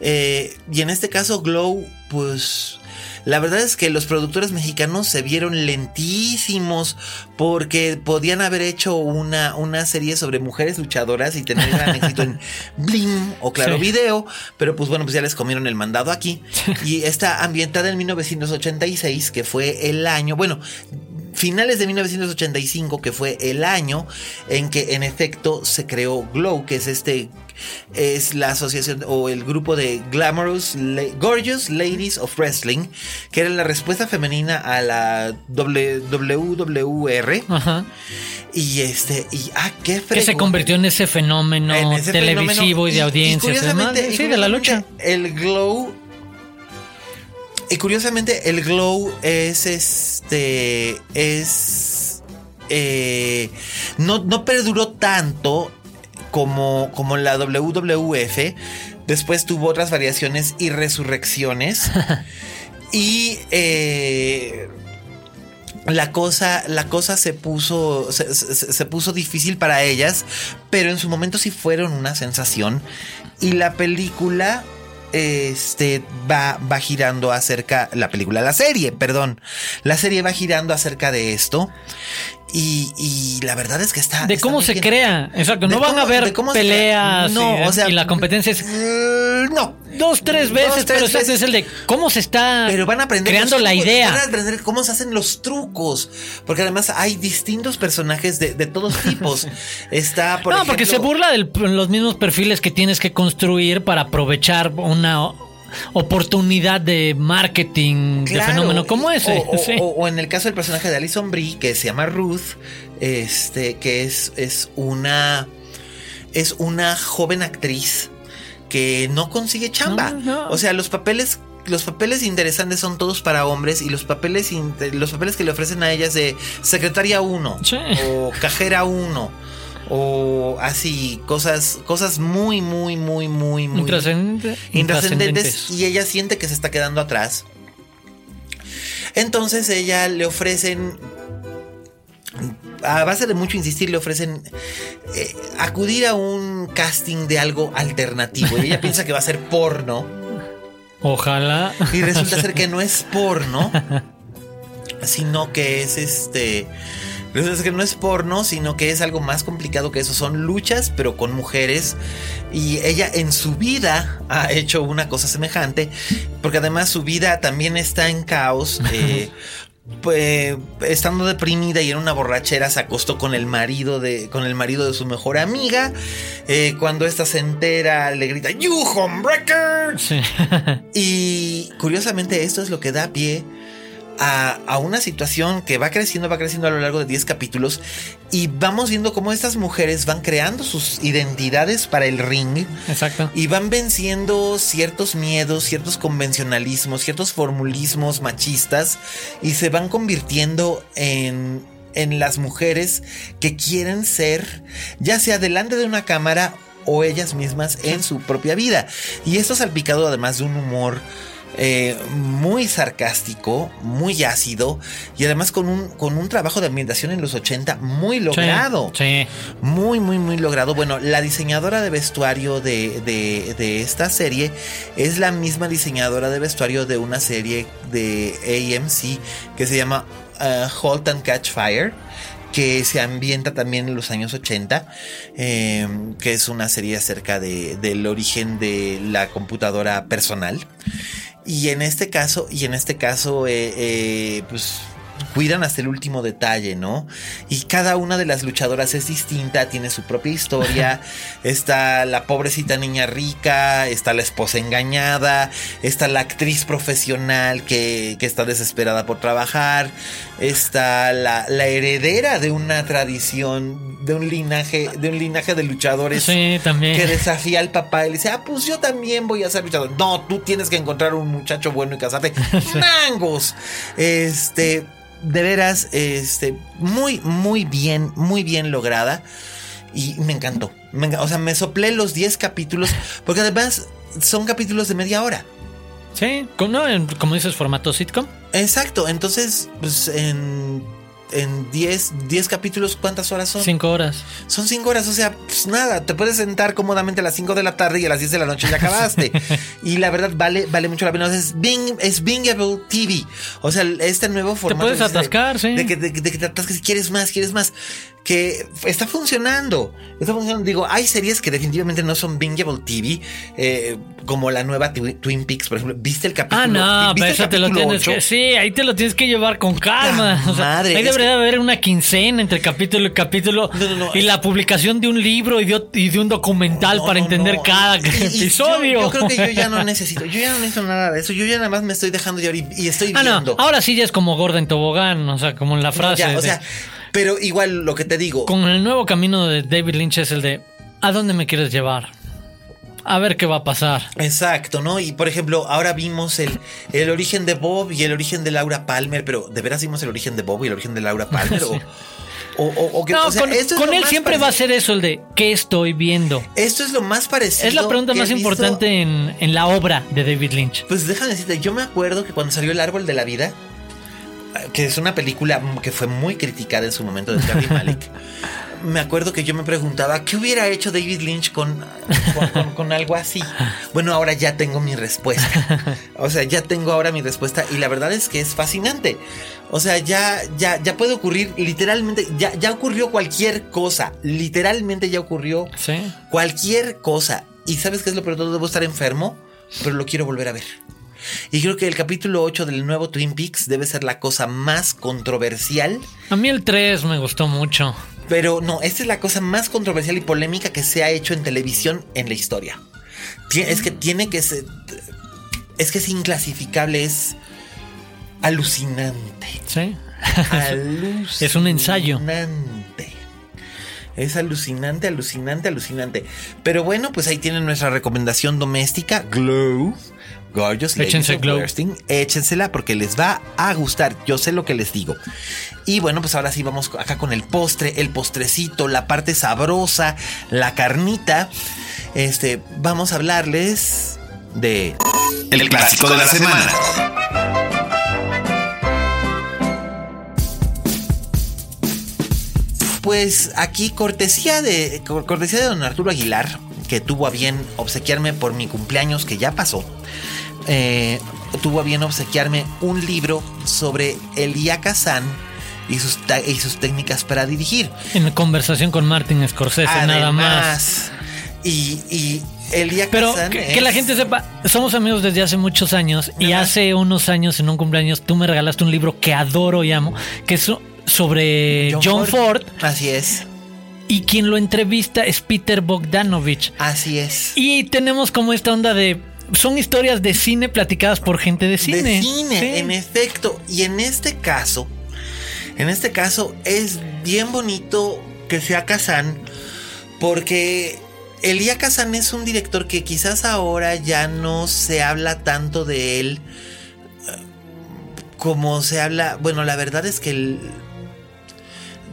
Eh, y en este caso Glow, pues... La verdad es que los productores mexicanos se vieron lentísimos porque podían haber hecho una, una serie sobre mujeres luchadoras y tener gran éxito en Blim o Claro Sí. Video, pero pues bueno, pues ya les comieron el mandado aquí. Y está ambientada en 1986, que fue el año, bueno, finales de 1985, que fue el año en que en efecto se creó Glow, que es este es la asociación o el grupo de Glamorous La- Gorgeous Ladies of Wrestling, que era la respuesta femenina a la W- WWR Ajá. y este y ah qué Que se convirtió en ese fenómeno En ese televisivo fenómeno. y de audiencias y curiosamente- y Sí, de la lucha. El glow. Y curiosamente, el glow es este. Es. eh, no, no perduró tanto como, como la WWF. Después tuvo otras variaciones y resurrecciones. y. eh, la cosa, la cosa se puso, se, se- se puso difícil para ellas, pero en su momento sí fueron una sensación. Y la película, este, va, va girando acerca, la película, la serie, perdón, la serie va girando acerca de esto. Y, y la verdad es que está. De está cómo se bien. crea. Exacto. No van cómo- a haber peleas. No, y, o sea, y la competencia es eh, no. dos, tres Dos, veces. tres pero veces. es el de cómo se está Pero van a aprender creando la trucos, idea. Van a aprender cómo se hacen los trucos. Porque además hay distintos personajes de, de todos tipos. Está, por no, porque se burla de los mismos perfiles que tienes que construir para aprovechar una oportunidad de marketing de fenómeno como ese. O, o- sí. o- o en el caso del personaje de Alison Brie, que se llama Ruth, este, que es, es una. Es una joven actriz que no consigue chamba. No, no. O sea, los papeles. Los papeles interesantes son todos para hombres y los papeles los papeles que le ofrecen a ellas de secretaria 1 Sí. o cajera 1 o así cosas cosas muy muy muy muy muy Intrascendente- intrascendentes y ella siente que se está quedando atrás. Entonces ella le ofrecen, a base de mucho insistir, le ofrecen eh, acudir a un casting de algo alternativo. Y ella piensa que va a ser porno. Ojalá. Y resulta ser que no es porno, sino que es este. Ser que no es porno, sino que es algo más complicado que eso. Son luchas, pero con mujeres. Y ella en su vida ha hecho una cosa semejante. Porque además su vida también está en caos. eh, pues, estando deprimida y en una borrachera se acostó con el marido de con el marido de su mejor amiga. Eh, cuando esta se entera le grita "You homebreaker". Sí. Y curiosamente esto es lo que da pie a, a una situación que va creciendo, va creciendo a lo largo de 10 capítulos y vamos viendo cómo estas mujeres van creando sus identidades para el ring Exacto. y van venciendo ciertos miedos, ciertos convencionalismos, ciertos formulismos machistas y se van convirtiendo en, en las mujeres que quieren ser, ya sea delante de una cámara o ellas mismas en su propia vida. Y esto salpicado además de un humor eh, muy sarcástico, muy ácido y además con un, con un trabajo de ambientación en los 80 muy logrado. Sí. Muy, muy, muy logrado. Bueno, la diseñadora de vestuario de, de- de esta serie es la misma diseñadora de vestuario de una serie de AMC que se llama uh, Halt and Catch Fire que se ambienta también en los años 80, eh, que es una serie acerca de- del origen de la computadora personal. Y en este caso, y en este caso, eh, eh, pues cuidan hasta el último detalle, ¿no? Y cada una de las luchadoras es distinta, tiene su propia historia. está la pobrecita niña rica, está la esposa engañada, está la actriz profesional que, que está desesperada por trabajar, está la, la heredera de una tradición, de un linaje, de un linaje de luchadores Sí, también. que desafía al papá y le dice, ah, pues yo también voy a ser luchador. No, tú tienes que encontrar un muchacho bueno y casarte. ¡Mangos! Este, de veras, este, muy, muy bien, muy bien lograda. Y me encantó. Me o sea, me soplé los 10 capítulos, porque además son capítulos de media hora. Sí, como, no, como dices, formato sitcom. Exacto, entonces, pues en, en 10, 10 capítulos, ¿cuántas horas son? Cinco horas. Son cinco horas, o sea, pues nada, te puedes sentar cómodamente a las 5 de la tarde y a las 10 de la noche ya acabaste. y la verdad vale, vale mucho la pena. O sea, es, Bing, es Bingable TV. O sea, este nuevo formato. puedes de- atascar, sí. De que, de, de que te atasques, quieres más, quieres más. Que está funcionando. Está funcionando. Digo, hay series que definitivamente no son Bingable TV, eh, como la nueva Twi- Twin Peaks, por ejemplo. ¿Viste el capítulo? Ah, no, ¿viste pero eso te lo tienes ocho? que. Sí, ahí te lo tienes que llevar con calma. O sea, madre, ahí debería haber una quincena entre capítulo y capítulo. No, no, no, y es- la publicación de un libro y de, ot- y de un documental para entender cada Y- y yo- episodio. Yo, creo que yo ya no necesito, yo ya no necesito nada de eso. Yo ya nada más me estoy dejando y, y estoy Ah, viendo. no. Ahora sí ya es como gorda en tobogán. O sea, como en la frase. Ya, o de- sea, pero igual lo que te digo. Con el nuevo camino de David Lynch es el de ¿A dónde me quieres llevar? A ver qué va a pasar. Exacto, ¿no? Y por ejemplo, ahora vimos el, el origen de Bob y el origen de Laura Palmer, pero ¿de veras vimos el origen de Bob y el origen de Laura Palmer? Sí. O, o, o- que, No, o sea, con, esto es con él siempre va a ser eso, el de ¿qué estoy viendo? Esto es lo más parecido. Es la pregunta más importante en, en la obra de David Lynch. Pues déjame decirte, yo me acuerdo que cuando salió El Árbol de la Vida, que es una película que fue muy criticada en su momento de Terry Malik, me acuerdo que yo me preguntaba, ¿qué hubiera hecho David Lynch con, con, con- con algo así? Bueno, ahora ya tengo mi respuesta. O sea, ya tengo ahora mi respuesta y la verdad es que es fascinante. O sea, ya, ya, ya puede ocurrir literalmente, ya, ya ocurrió cualquier cosa, literalmente ya ocurrió Sí. cualquier cosa. ¿Y sabes qué es lo peor? Debo estar enfermo, pero lo quiero volver a ver. Y creo que el capítulo 8 del nuevo Twin Peaks debe ser la cosa más controversial. A mí el 3 me gustó mucho. Pero no, esta es la cosa más controversial y polémica que se ha hecho en televisión en la historia. Es que tiene que ser. Es que es inclasificable, es alucinante. Sí. Alucinante. Es un ensayo. Es alucinante, alucinante, alucinante. Pero bueno, pues ahí tienen nuestra recomendación doméstica, Glow. Gorgeous Échense. Échensela porque les va a gustar. Yo sé lo que les digo. Y bueno, pues ahora sí vamos acá con el postre, el postrecito, la parte sabrosa, la carnita. Este, vamos a hablarles de El clásico de la semana. Pues aquí cortesía de cor- cortesía de don Arturo Aguilar, que tuvo a bien obsequiarme por mi cumpleaños que ya pasó. Eh, tuvo a bien obsequiarme un libro sobre Elia Kazan y sus, y sus técnicas para dirigir. En conversación con Martin Scorsese, nada más. Y, y Elia Pero Kazan que, que la gente sepa, somos amigos desde hace muchos años y Ajá. hace unos años en un cumpleaños tú me regalaste un libro que adoro y amo, que es so- sobre John, Ford. Así es, y quien lo entrevista es Peter Bogdanovich. así es. Y tenemos como esta onda de son historias de cine platicadas por gente de cine. De cine, Sí. en efecto. Y en este caso, en este caso es bien bonito que sea Kazan, porque Elia Kazan es un director que quizás ahora ya no se habla tanto de él eh, como se habla. Bueno, la verdad es que el-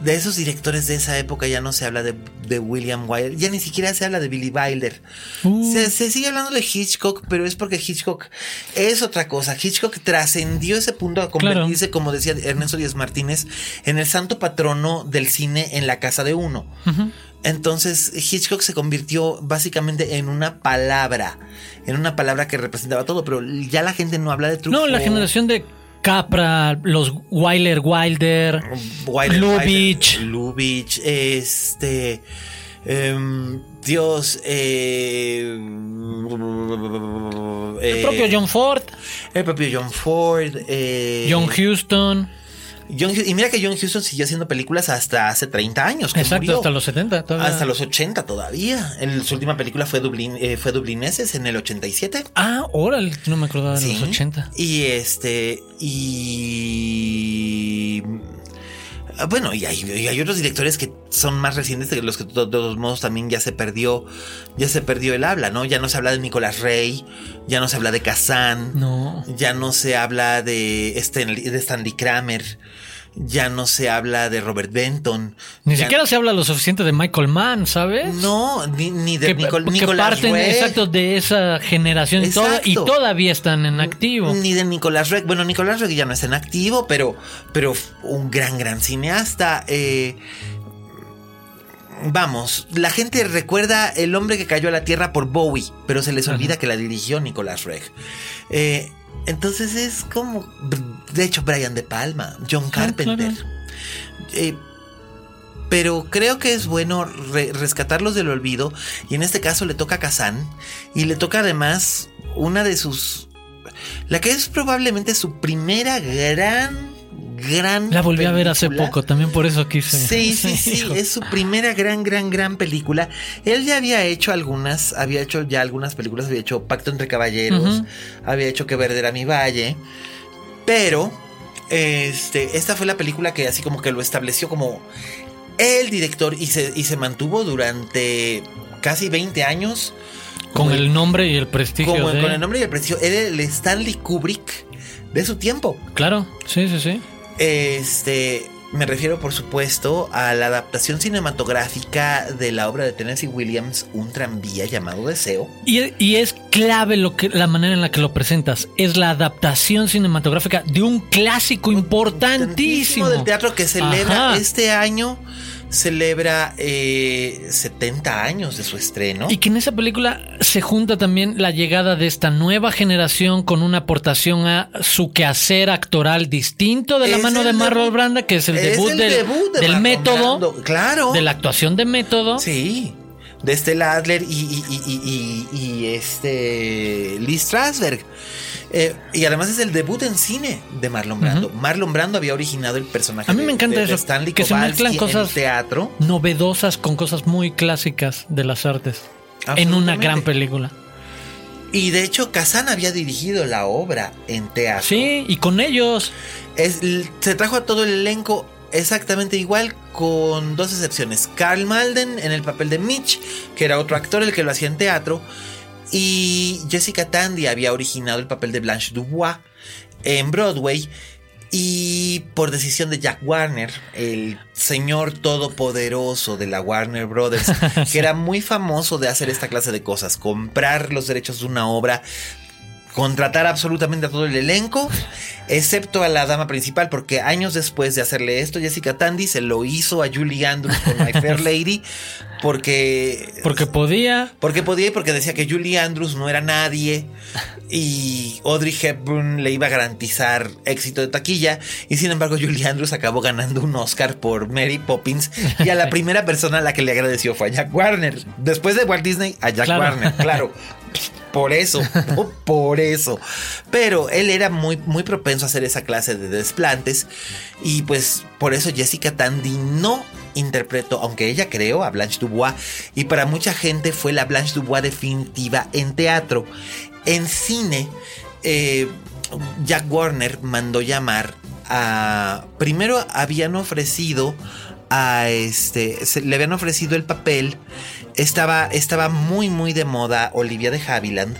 de esos directores de esa época ya no se habla de, de William Wyler, ya ni siquiera se habla de Billy Wilder. Uh. Se, se sigue hablando de Hitchcock, pero es porque Hitchcock es otra cosa. Hitchcock trascendió ese punto a convertirse, como decía Ernesto Díaz Martínez, en el santo patrono del cine en la casa de uno. Entonces Hitchcock se convirtió básicamente en una palabra, en una palabra que representaba todo, pero ya la gente no habla de Truffaut. No, la generación de Capra, los Wyler Wilder, Wilder, Lubitsch. Wilder, Lubitsch, este. em, Dios. eh, el propio John Ford, El propio John Ford. eh, John Huston. John y mira que John Huston siguió haciendo películas hasta hace 30 años. Que Exacto, murió. hasta los 70. todavía. Hasta los 80 todavía. Su última película fue, Dublín, eh, fue Dublineses en el 87. Ah, órale, no me acordaba de Sí. los 80. Y este. Y. ah, Bueno, y hay, y hay otros directores que son más recientes que los que de todos modos también ya se perdió. Ya se perdió el habla, ¿no? Ya no se habla de Nicolás Rey. Ya no se habla de Kazan. No. Ya no se habla de, Stanley, de Stanley Kramer. Ya no se habla de Robert Benton. Ni siquiera se habla lo suficiente de Michael Mann, ¿sabes? No, ni, ni de que, Nicol- que Nicolás parten exacto de esa generación y toda- y todavía están en activo. Ni de Nicolás Reck. Bueno, Nicolás Reck ya no está en activo, pero, pero un gran, gran cineasta. eh, vamos, la gente recuerda El hombre que cayó a la tierra por Bowie, pero se les olvida que la dirigió Nicolás Reck. Eh, entonces es como, de hecho, Brian De Palma, John Carpenter. claro. Eh, pero creo que es bueno re- rescatarlos del olvido. Y en este caso le toca a Kazan. Y le toca además una de sus. La que es probablemente su primera gran. Gran. La volví a ver hace poco, también por eso quise. Sí, sí, sí, Hijo. es su primera gran, gran, gran película. Él ya había hecho algunas, había hecho ya algunas películas, había hecho Pacto entre Caballeros, había hecho Que Verde era mi valle, pero este, esta fue la película que así como que lo estableció como el director y se, y se mantuvo durante casi 20 años. Con el nombre y el prestigio como de... con el nombre y el prestigio. Era el Stanley Kubrick de su tiempo. Claro, sí, sí, sí. Este, me refiero por supuesto a la adaptación cinematográfica de la obra de Tennessee Williams, Un tranvía llamado Deseo. Y, y es clave lo que, la manera en la que lo presentas. Es la adaptación cinematográfica de un clásico importantísimo. del teatro que celebra Ajá. este año. Celebra eh, 70 años de su estreno. Y que en esa película se junta también la llegada de esta nueva generación con una aportación a su quehacer actoral distinto de la Es mano de Marlon Branda, que es el es debut el del, debut de del Marlon método, Brando, Claro. de la actuación de método. Sí. De Stella Adler y, y- y- y- y- y este Lee Strasberg. Eh, y además es el debut en cine de Marlon Brando. Marlon Brando había originado el personaje. A mí me de- encanta de- de eso, Stanley que se mezclan cosas- en teatro. Novedosas con cosas muy clásicas de las artes. En una gran película. Y de hecho, Kazan había dirigido la obra en teatro. Sí, y con ellos. Es- se trajo a todo el elenco exactamente igual, con dos excepciones. Carl Malden en el papel de Mitch, que era otro actor el que lo hacía en teatro. Y Jessica Tandy había originado el papel de Blanche Dubois en Broadway. Y por decisión de Jack Warner, el señor todopoderoso de la Warner Brothers, que era muy famoso de hacer esta clase de cosas, comprar los derechos de una obra, contratar absolutamente a todo el elenco, excepto a la dama principal, porque años después de hacerle esto, Jessica Tandy se lo hizo a Julie Andrews con My Fair Lady, porque... Porque podía. Porque podía y porque decía que Julie Andrews no era nadie y Audrey Hepburn le iba a garantizar éxito de taquilla y sin embargo Julie Andrews acabó ganando un Oscar por Mary Poppins y a la primera persona a la que le agradeció fue a Jack Warner. Después de Walt Disney, a Jack Claro. Warner, claro. Por eso, por eso. Pero él era muy, muy propenso a hacer esa clase de desplantes. Y pues por eso Jessica Tandy no interpretó, aunque ella creó a Blanche Dubois. Y para mucha gente fue la Blanche Dubois definitiva en teatro. En cine, eh, Jack Warner mandó llamar a. Primero habían ofrecido a este. se- le habían ofrecido el papel. Estaba, estaba muy, muy de moda Olivia de Havilland.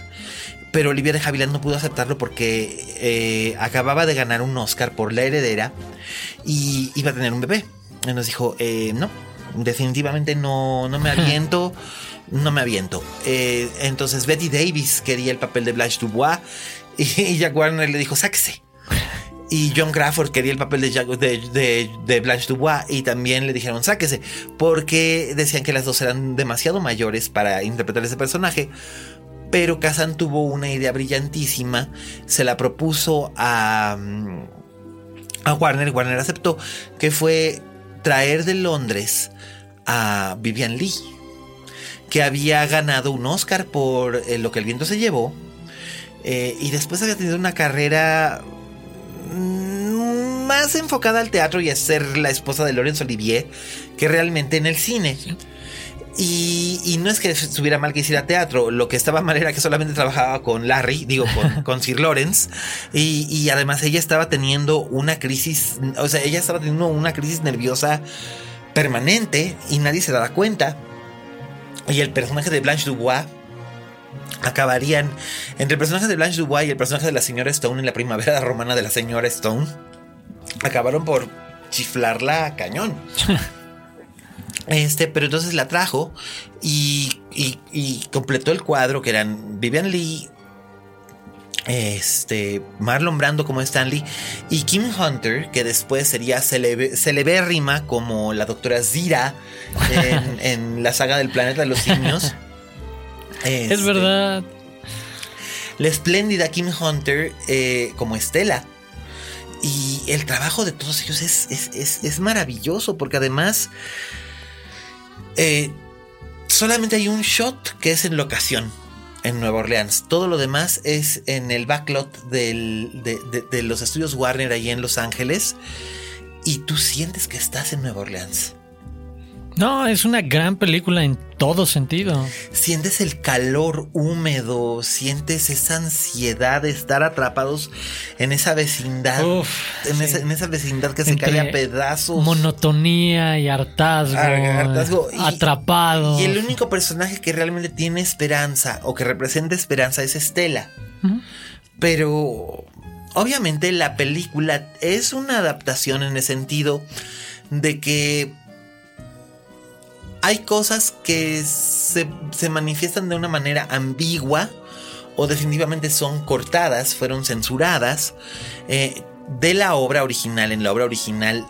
Pero Olivia de Havilland no pudo aceptarlo porque eh, acababa de ganar un Oscar por La Heredera y iba a tener un bebé. Y nos dijo, eh, no, definitivamente no, no me aviento, no me aviento. Eh, entonces Betty Davis quería el papel de Blanche Dubois y Jack Warner le dijo, sáquese. Y John Crawford quería el papel de, de, de- de Blanche Dubois y también le dijeron sáquese porque decían que las dos eran demasiado mayores para interpretar ese personaje. Pero Kazan tuvo una idea brillantísima, se la propuso a, a Warner, Warner aceptó, que fue traer de Londres a Vivian Lee, que había ganado un Oscar por eh, Lo que el viento se llevó, eh, y después había tenido una carrera más enfocada al teatro y a ser la esposa de Laurence Olivier que realmente en el cine. Y, y no es que estuviera mal que hiciera teatro, lo que estaba mal era que solamente trabajaba con Larry, digo, con, con Sir Lawrence, y, y además ella estaba teniendo una crisis, o sea, ella estaba teniendo una crisis nerviosa permanente y nadie se daba cuenta. Y el personaje de Blanche Dubois acabarían entre el personaje de Blanche Dubois y el personaje de la señora Stone en la primavera romana de la señora Stone, acabaron por chiflarla a cañón. Este, pero entonces la trajo y, y- y completó el cuadro que eran Vivian Lee, este, Marlon Brando como Stanley y Kim Hunter, que después sería celebérrima como la doctora Zira en, en la saga del planeta de los simios. Es Este, verdad. la espléndida Kim Hunter eh, como Estela. Y el trabajo de todos ellos es, es- es- es maravilloso porque además eh, solamente hay un shot que es en locación en Nueva Orleans. Todo lo demás es en el backlot del- de, de- de los estudios Warner ahí en Los Ángeles. Y tú sientes que estás en Nueva Orleans. No, es una gran película en todo sentido. Sientes el calor húmedo, sientes esa ansiedad de estar atrapados en esa vecindad. Uf, en, sí. esa, en esa vecindad que se cae a pedazos. Monotonía y hartazgo. Ar- hartazgo. Y- atrapados. Y el único personaje que realmente tiene esperanza o que representa esperanza es Estela. Pero obviamente la película es una adaptación en el sentido de que hay cosas que se, se manifiestan de una manera ambigua o definitivamente son cortadas, fueron censuradas eh, de la obra original. En la obra original,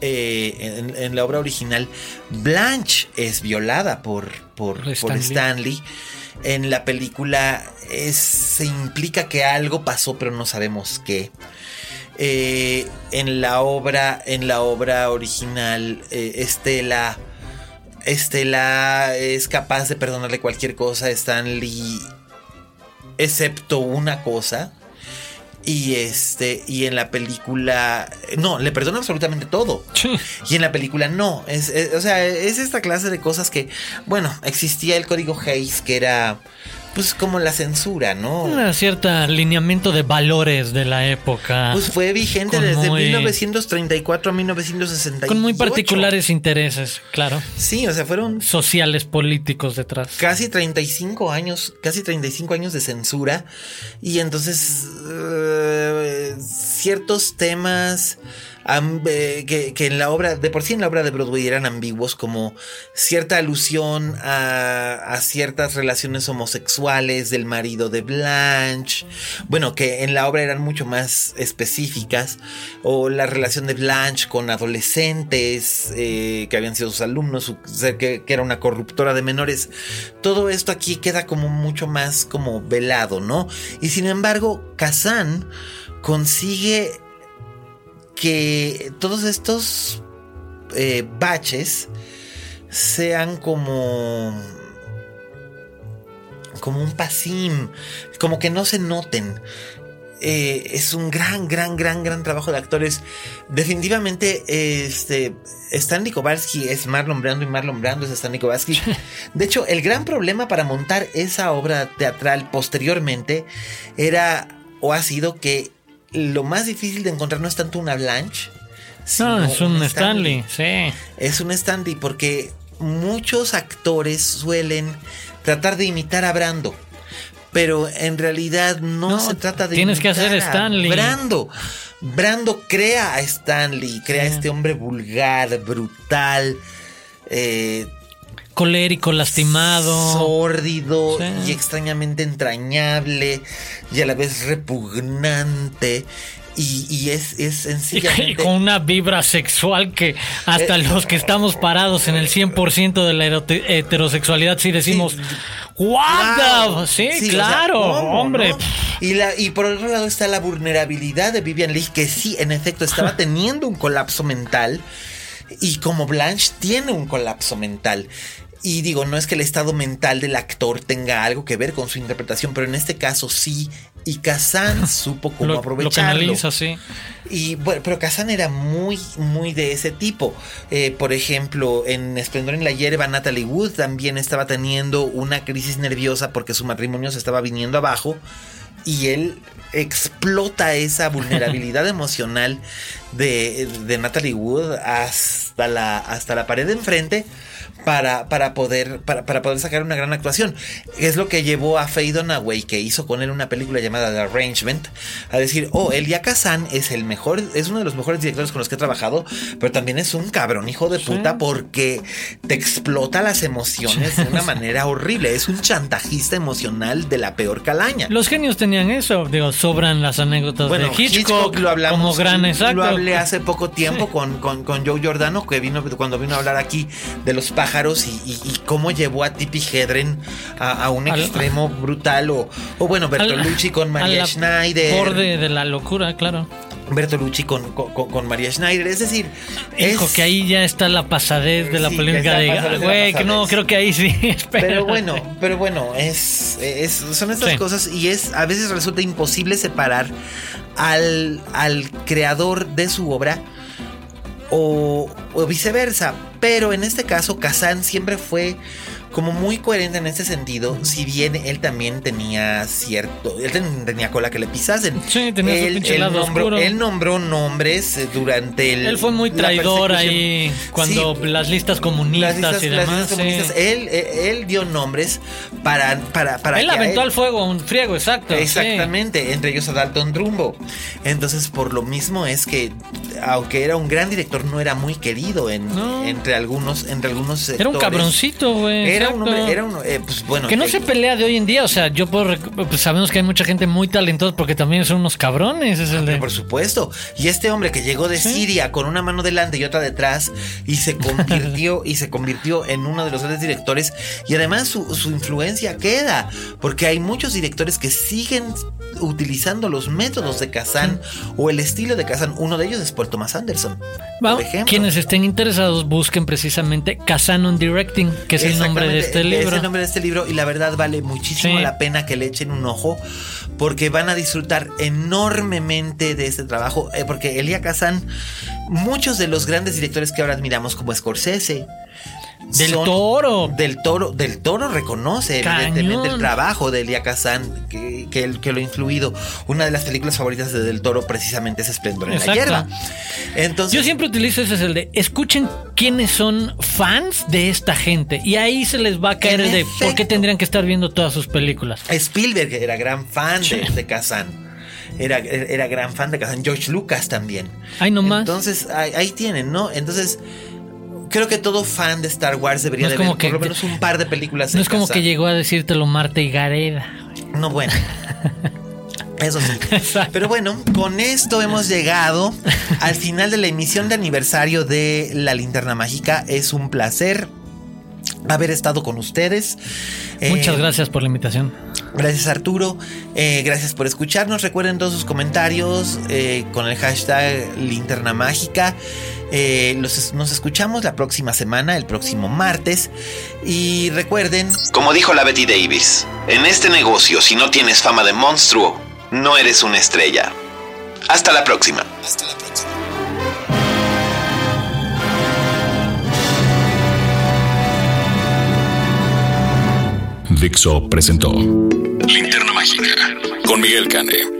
eh, en, en la obra original, Blanche es violada por, por. Stanley. En la película es- se implica que algo pasó, pero no sabemos qué. Eh, en la obra, en la obra original, Estela, Estela es capaz de perdonarle cualquier cosa a Stanley, excepto una cosa. Y este, y en la película, no, le perdona absolutamente todo. Sí. Y en la película no. Es, es- o sea, es esta clase de cosas que, bueno, existía el código Hayes, que era, pues, como la censura, ¿no? Un cierto alineamiento de valores de la época. Pues fue vigente Con desde muy- 1934 a 1968. con muy particulares intereses, claro. Sí, o sea, fueron Sociales, políticos detrás. casi 35 años, casi 35 años de censura. Y entonces, eh, ciertos temas eh, que, en la obra, de por sí en la obra de Broadway eran ambiguos, como cierta alusión a, ciertas relaciones homosexuales del marido de Blanche, bueno, que en la obra eran mucho más específicas, o la relación de Blanche con adolescentes eh, que habían sido sus alumnos, que, que, era una corruptora de menores, todo esto aquí queda como mucho más como velado, ¿no? Y sin embargo, Kazan consigue que todos estos eh, baches sean como como un pasim, como que no se noten. Eh, es un gran, gran, gran, gran trabajo de actores. Definitivamente, este, Stanley Kowalski es Marlon Brando y Marlon Brando es Stanley Kowalski. De hecho, el gran problema para montar esa obra teatral posteriormente era o ha sido que lo más difícil de encontrar no es tanto una Blanche. No, es un, Stanley. sí. Es un Stanley porque muchos actores suelen tratar de imitar a Brando. Pero en realidad no, se trata de tienes que hacer Stanley. Brando. Brando crea a Stanley, crea a este hombre vulgar, brutal, eh, colérico, lastimado, sórdido y extrañamente entrañable y a la vez repugnante. Y, es, es sencillamente... Y con una vibra sexual que hasta eh, los que estamos parados en el 100% de la heterosexualidad sí decimos... ¡What Sí, claro, hombre. Y, la, y por otro lado está la vulnerabilidad de Vivian Leigh, que sí, en efecto, estaba teniendo un colapso mental. Y como Blanche tiene un colapso mental. Y digo, no es que el estado mental del actor tenga algo que ver con su interpretación, pero en este caso sí. Y Kazan supo cómo aprovecharlo. Lo canaliza, sí. Y bueno, pero Kazan era muy, muy de ese tipo. Eh, por ejemplo, en Esplendor en la Hierba, Natalie Wood también estaba teniendo una crisis nerviosa porque su matrimonio se estaba viniendo abajo. Y él explota esa vulnerabilidad emocional de, de Natalie Wood hasta la, hasta la pared de enfrente para, para, poder, para, para, poder sacar una gran actuación. Es lo que llevó a Faye Dunaway, que hizo con él una película llamada The Arrangement, a decir, oh, Elia Kazan es el mejor, es uno de los mejores directores con los que he trabajado, pero también es un cabrón hijo de puta porque te explota las emociones de una manera horrible. Es un chantajista emocional de la peor calaña. Los genios tenían eso, digo, sobran las anécdotas de Hitchcock, lo hablamos, como gran exacto. Lo hablé hace poco tiempo con, con, con Joe Giordano, que vino cuando vino a hablar aquí de los pájaros y, cómo llevó a Tippi Hedren a, un extremo brutal. O, bueno, Bertolucci con María Schneider. Borde de la locura, claro. Bertolucci con, con, María Schneider. Es decir, Hijo, que ahí ya está la pasadez de la polémica de. Güey, que no, creo que ahí sí. Pero bueno, pero bueno, es, son estas cosas y es a veces resulta imposible separar al, al creador de su obra o, o viceversa. Pero en este caso, Kazan siempre fue como muy coherente en ese sentido, si bien él también tenía cierto, él tenía cola que le pisasen. Sí, tenía él, su él, nombró, él nombró nombres eh, durante el... Él fue muy traidor ahí cuando las listas comunistas y demás. él, eh, él, dio nombres para... para, para él aventó al fuego un friego, exacto. Exactamente, entre ellos a Dalton Trumbo. Entonces, por lo mismo es que, aunque era un gran director, no era muy querido en, entre algunos entre algunos sectores. Era un cabroncito, güey era un hombre, era un, eh, pues bueno. Que no se pelea de hoy en día, o sea, yo puedo, pues sabemos que hay mucha gente muy talentosa porque también son unos cabrones, es el de... Por supuesto. Y este hombre que llegó de Siria con una mano delante y otra detrás y se convirtió y se convirtió en uno de los grandes directores y además su, su influencia queda, porque hay muchos directores que siguen utilizando los métodos de Kazan o el estilo de Kazan. Uno de ellos es Paul Thomas Anderson. por ejemplo. Quienes estén interesados busquen precisamente Kazan on Directing, que es el nombre de este libro. Es el nombre de este libro y la verdad vale muchísimo la pena que le echen un ojo porque van a disfrutar enormemente de este trabajo. Eh, porque Elia Kazan, muchos de los grandes directores que ahora admiramos como Scorsese, del Toro. Del Toro, del Toro reconoce evidentemente el trabajo de Elia Kazan que, que, lo ha influido. Una de las películas favoritas de Del Toro precisamente es Esplendor en la hierba. Entonces, Yo siempre utilizo ese es el de escuchen quiénes son fans de esta gente y ahí se les va a caer el de por qué tendrían que estar viendo todas sus películas. Spielberg era gran fan de, de Kazan. era, era gran fan de Kazan. George Lucas también. Ay, no más. Entonces, ahí, ahí tienen, ¿no? Entonces, creo que todo fan de Star Wars debería No de ver que- por lo menos un par de películas No es como casa. que llegó a decírtelo Marta y Gareda. No, bueno. Eso sí. Exacto. Pero bueno, con esto hemos llegado al final de la emisión de aniversario de La Linterna Mágica. Es un placer haber estado con ustedes. Eh, Muchas gracias por la invitación. Gracias Arturo, Eh, gracias por escucharnos. Recuerden todos sus comentarios eh, con el hashtag Linterna Mágica. Eh, los- nos escuchamos la próxima semana, el próximo martes. Y recuerden, Como dijo la Betty Davis, en este negocio si no tienes fama de monstruo, no eres una estrella. Hasta la próxima. Dixo presentó Linterna Mágica con Miguel Cane.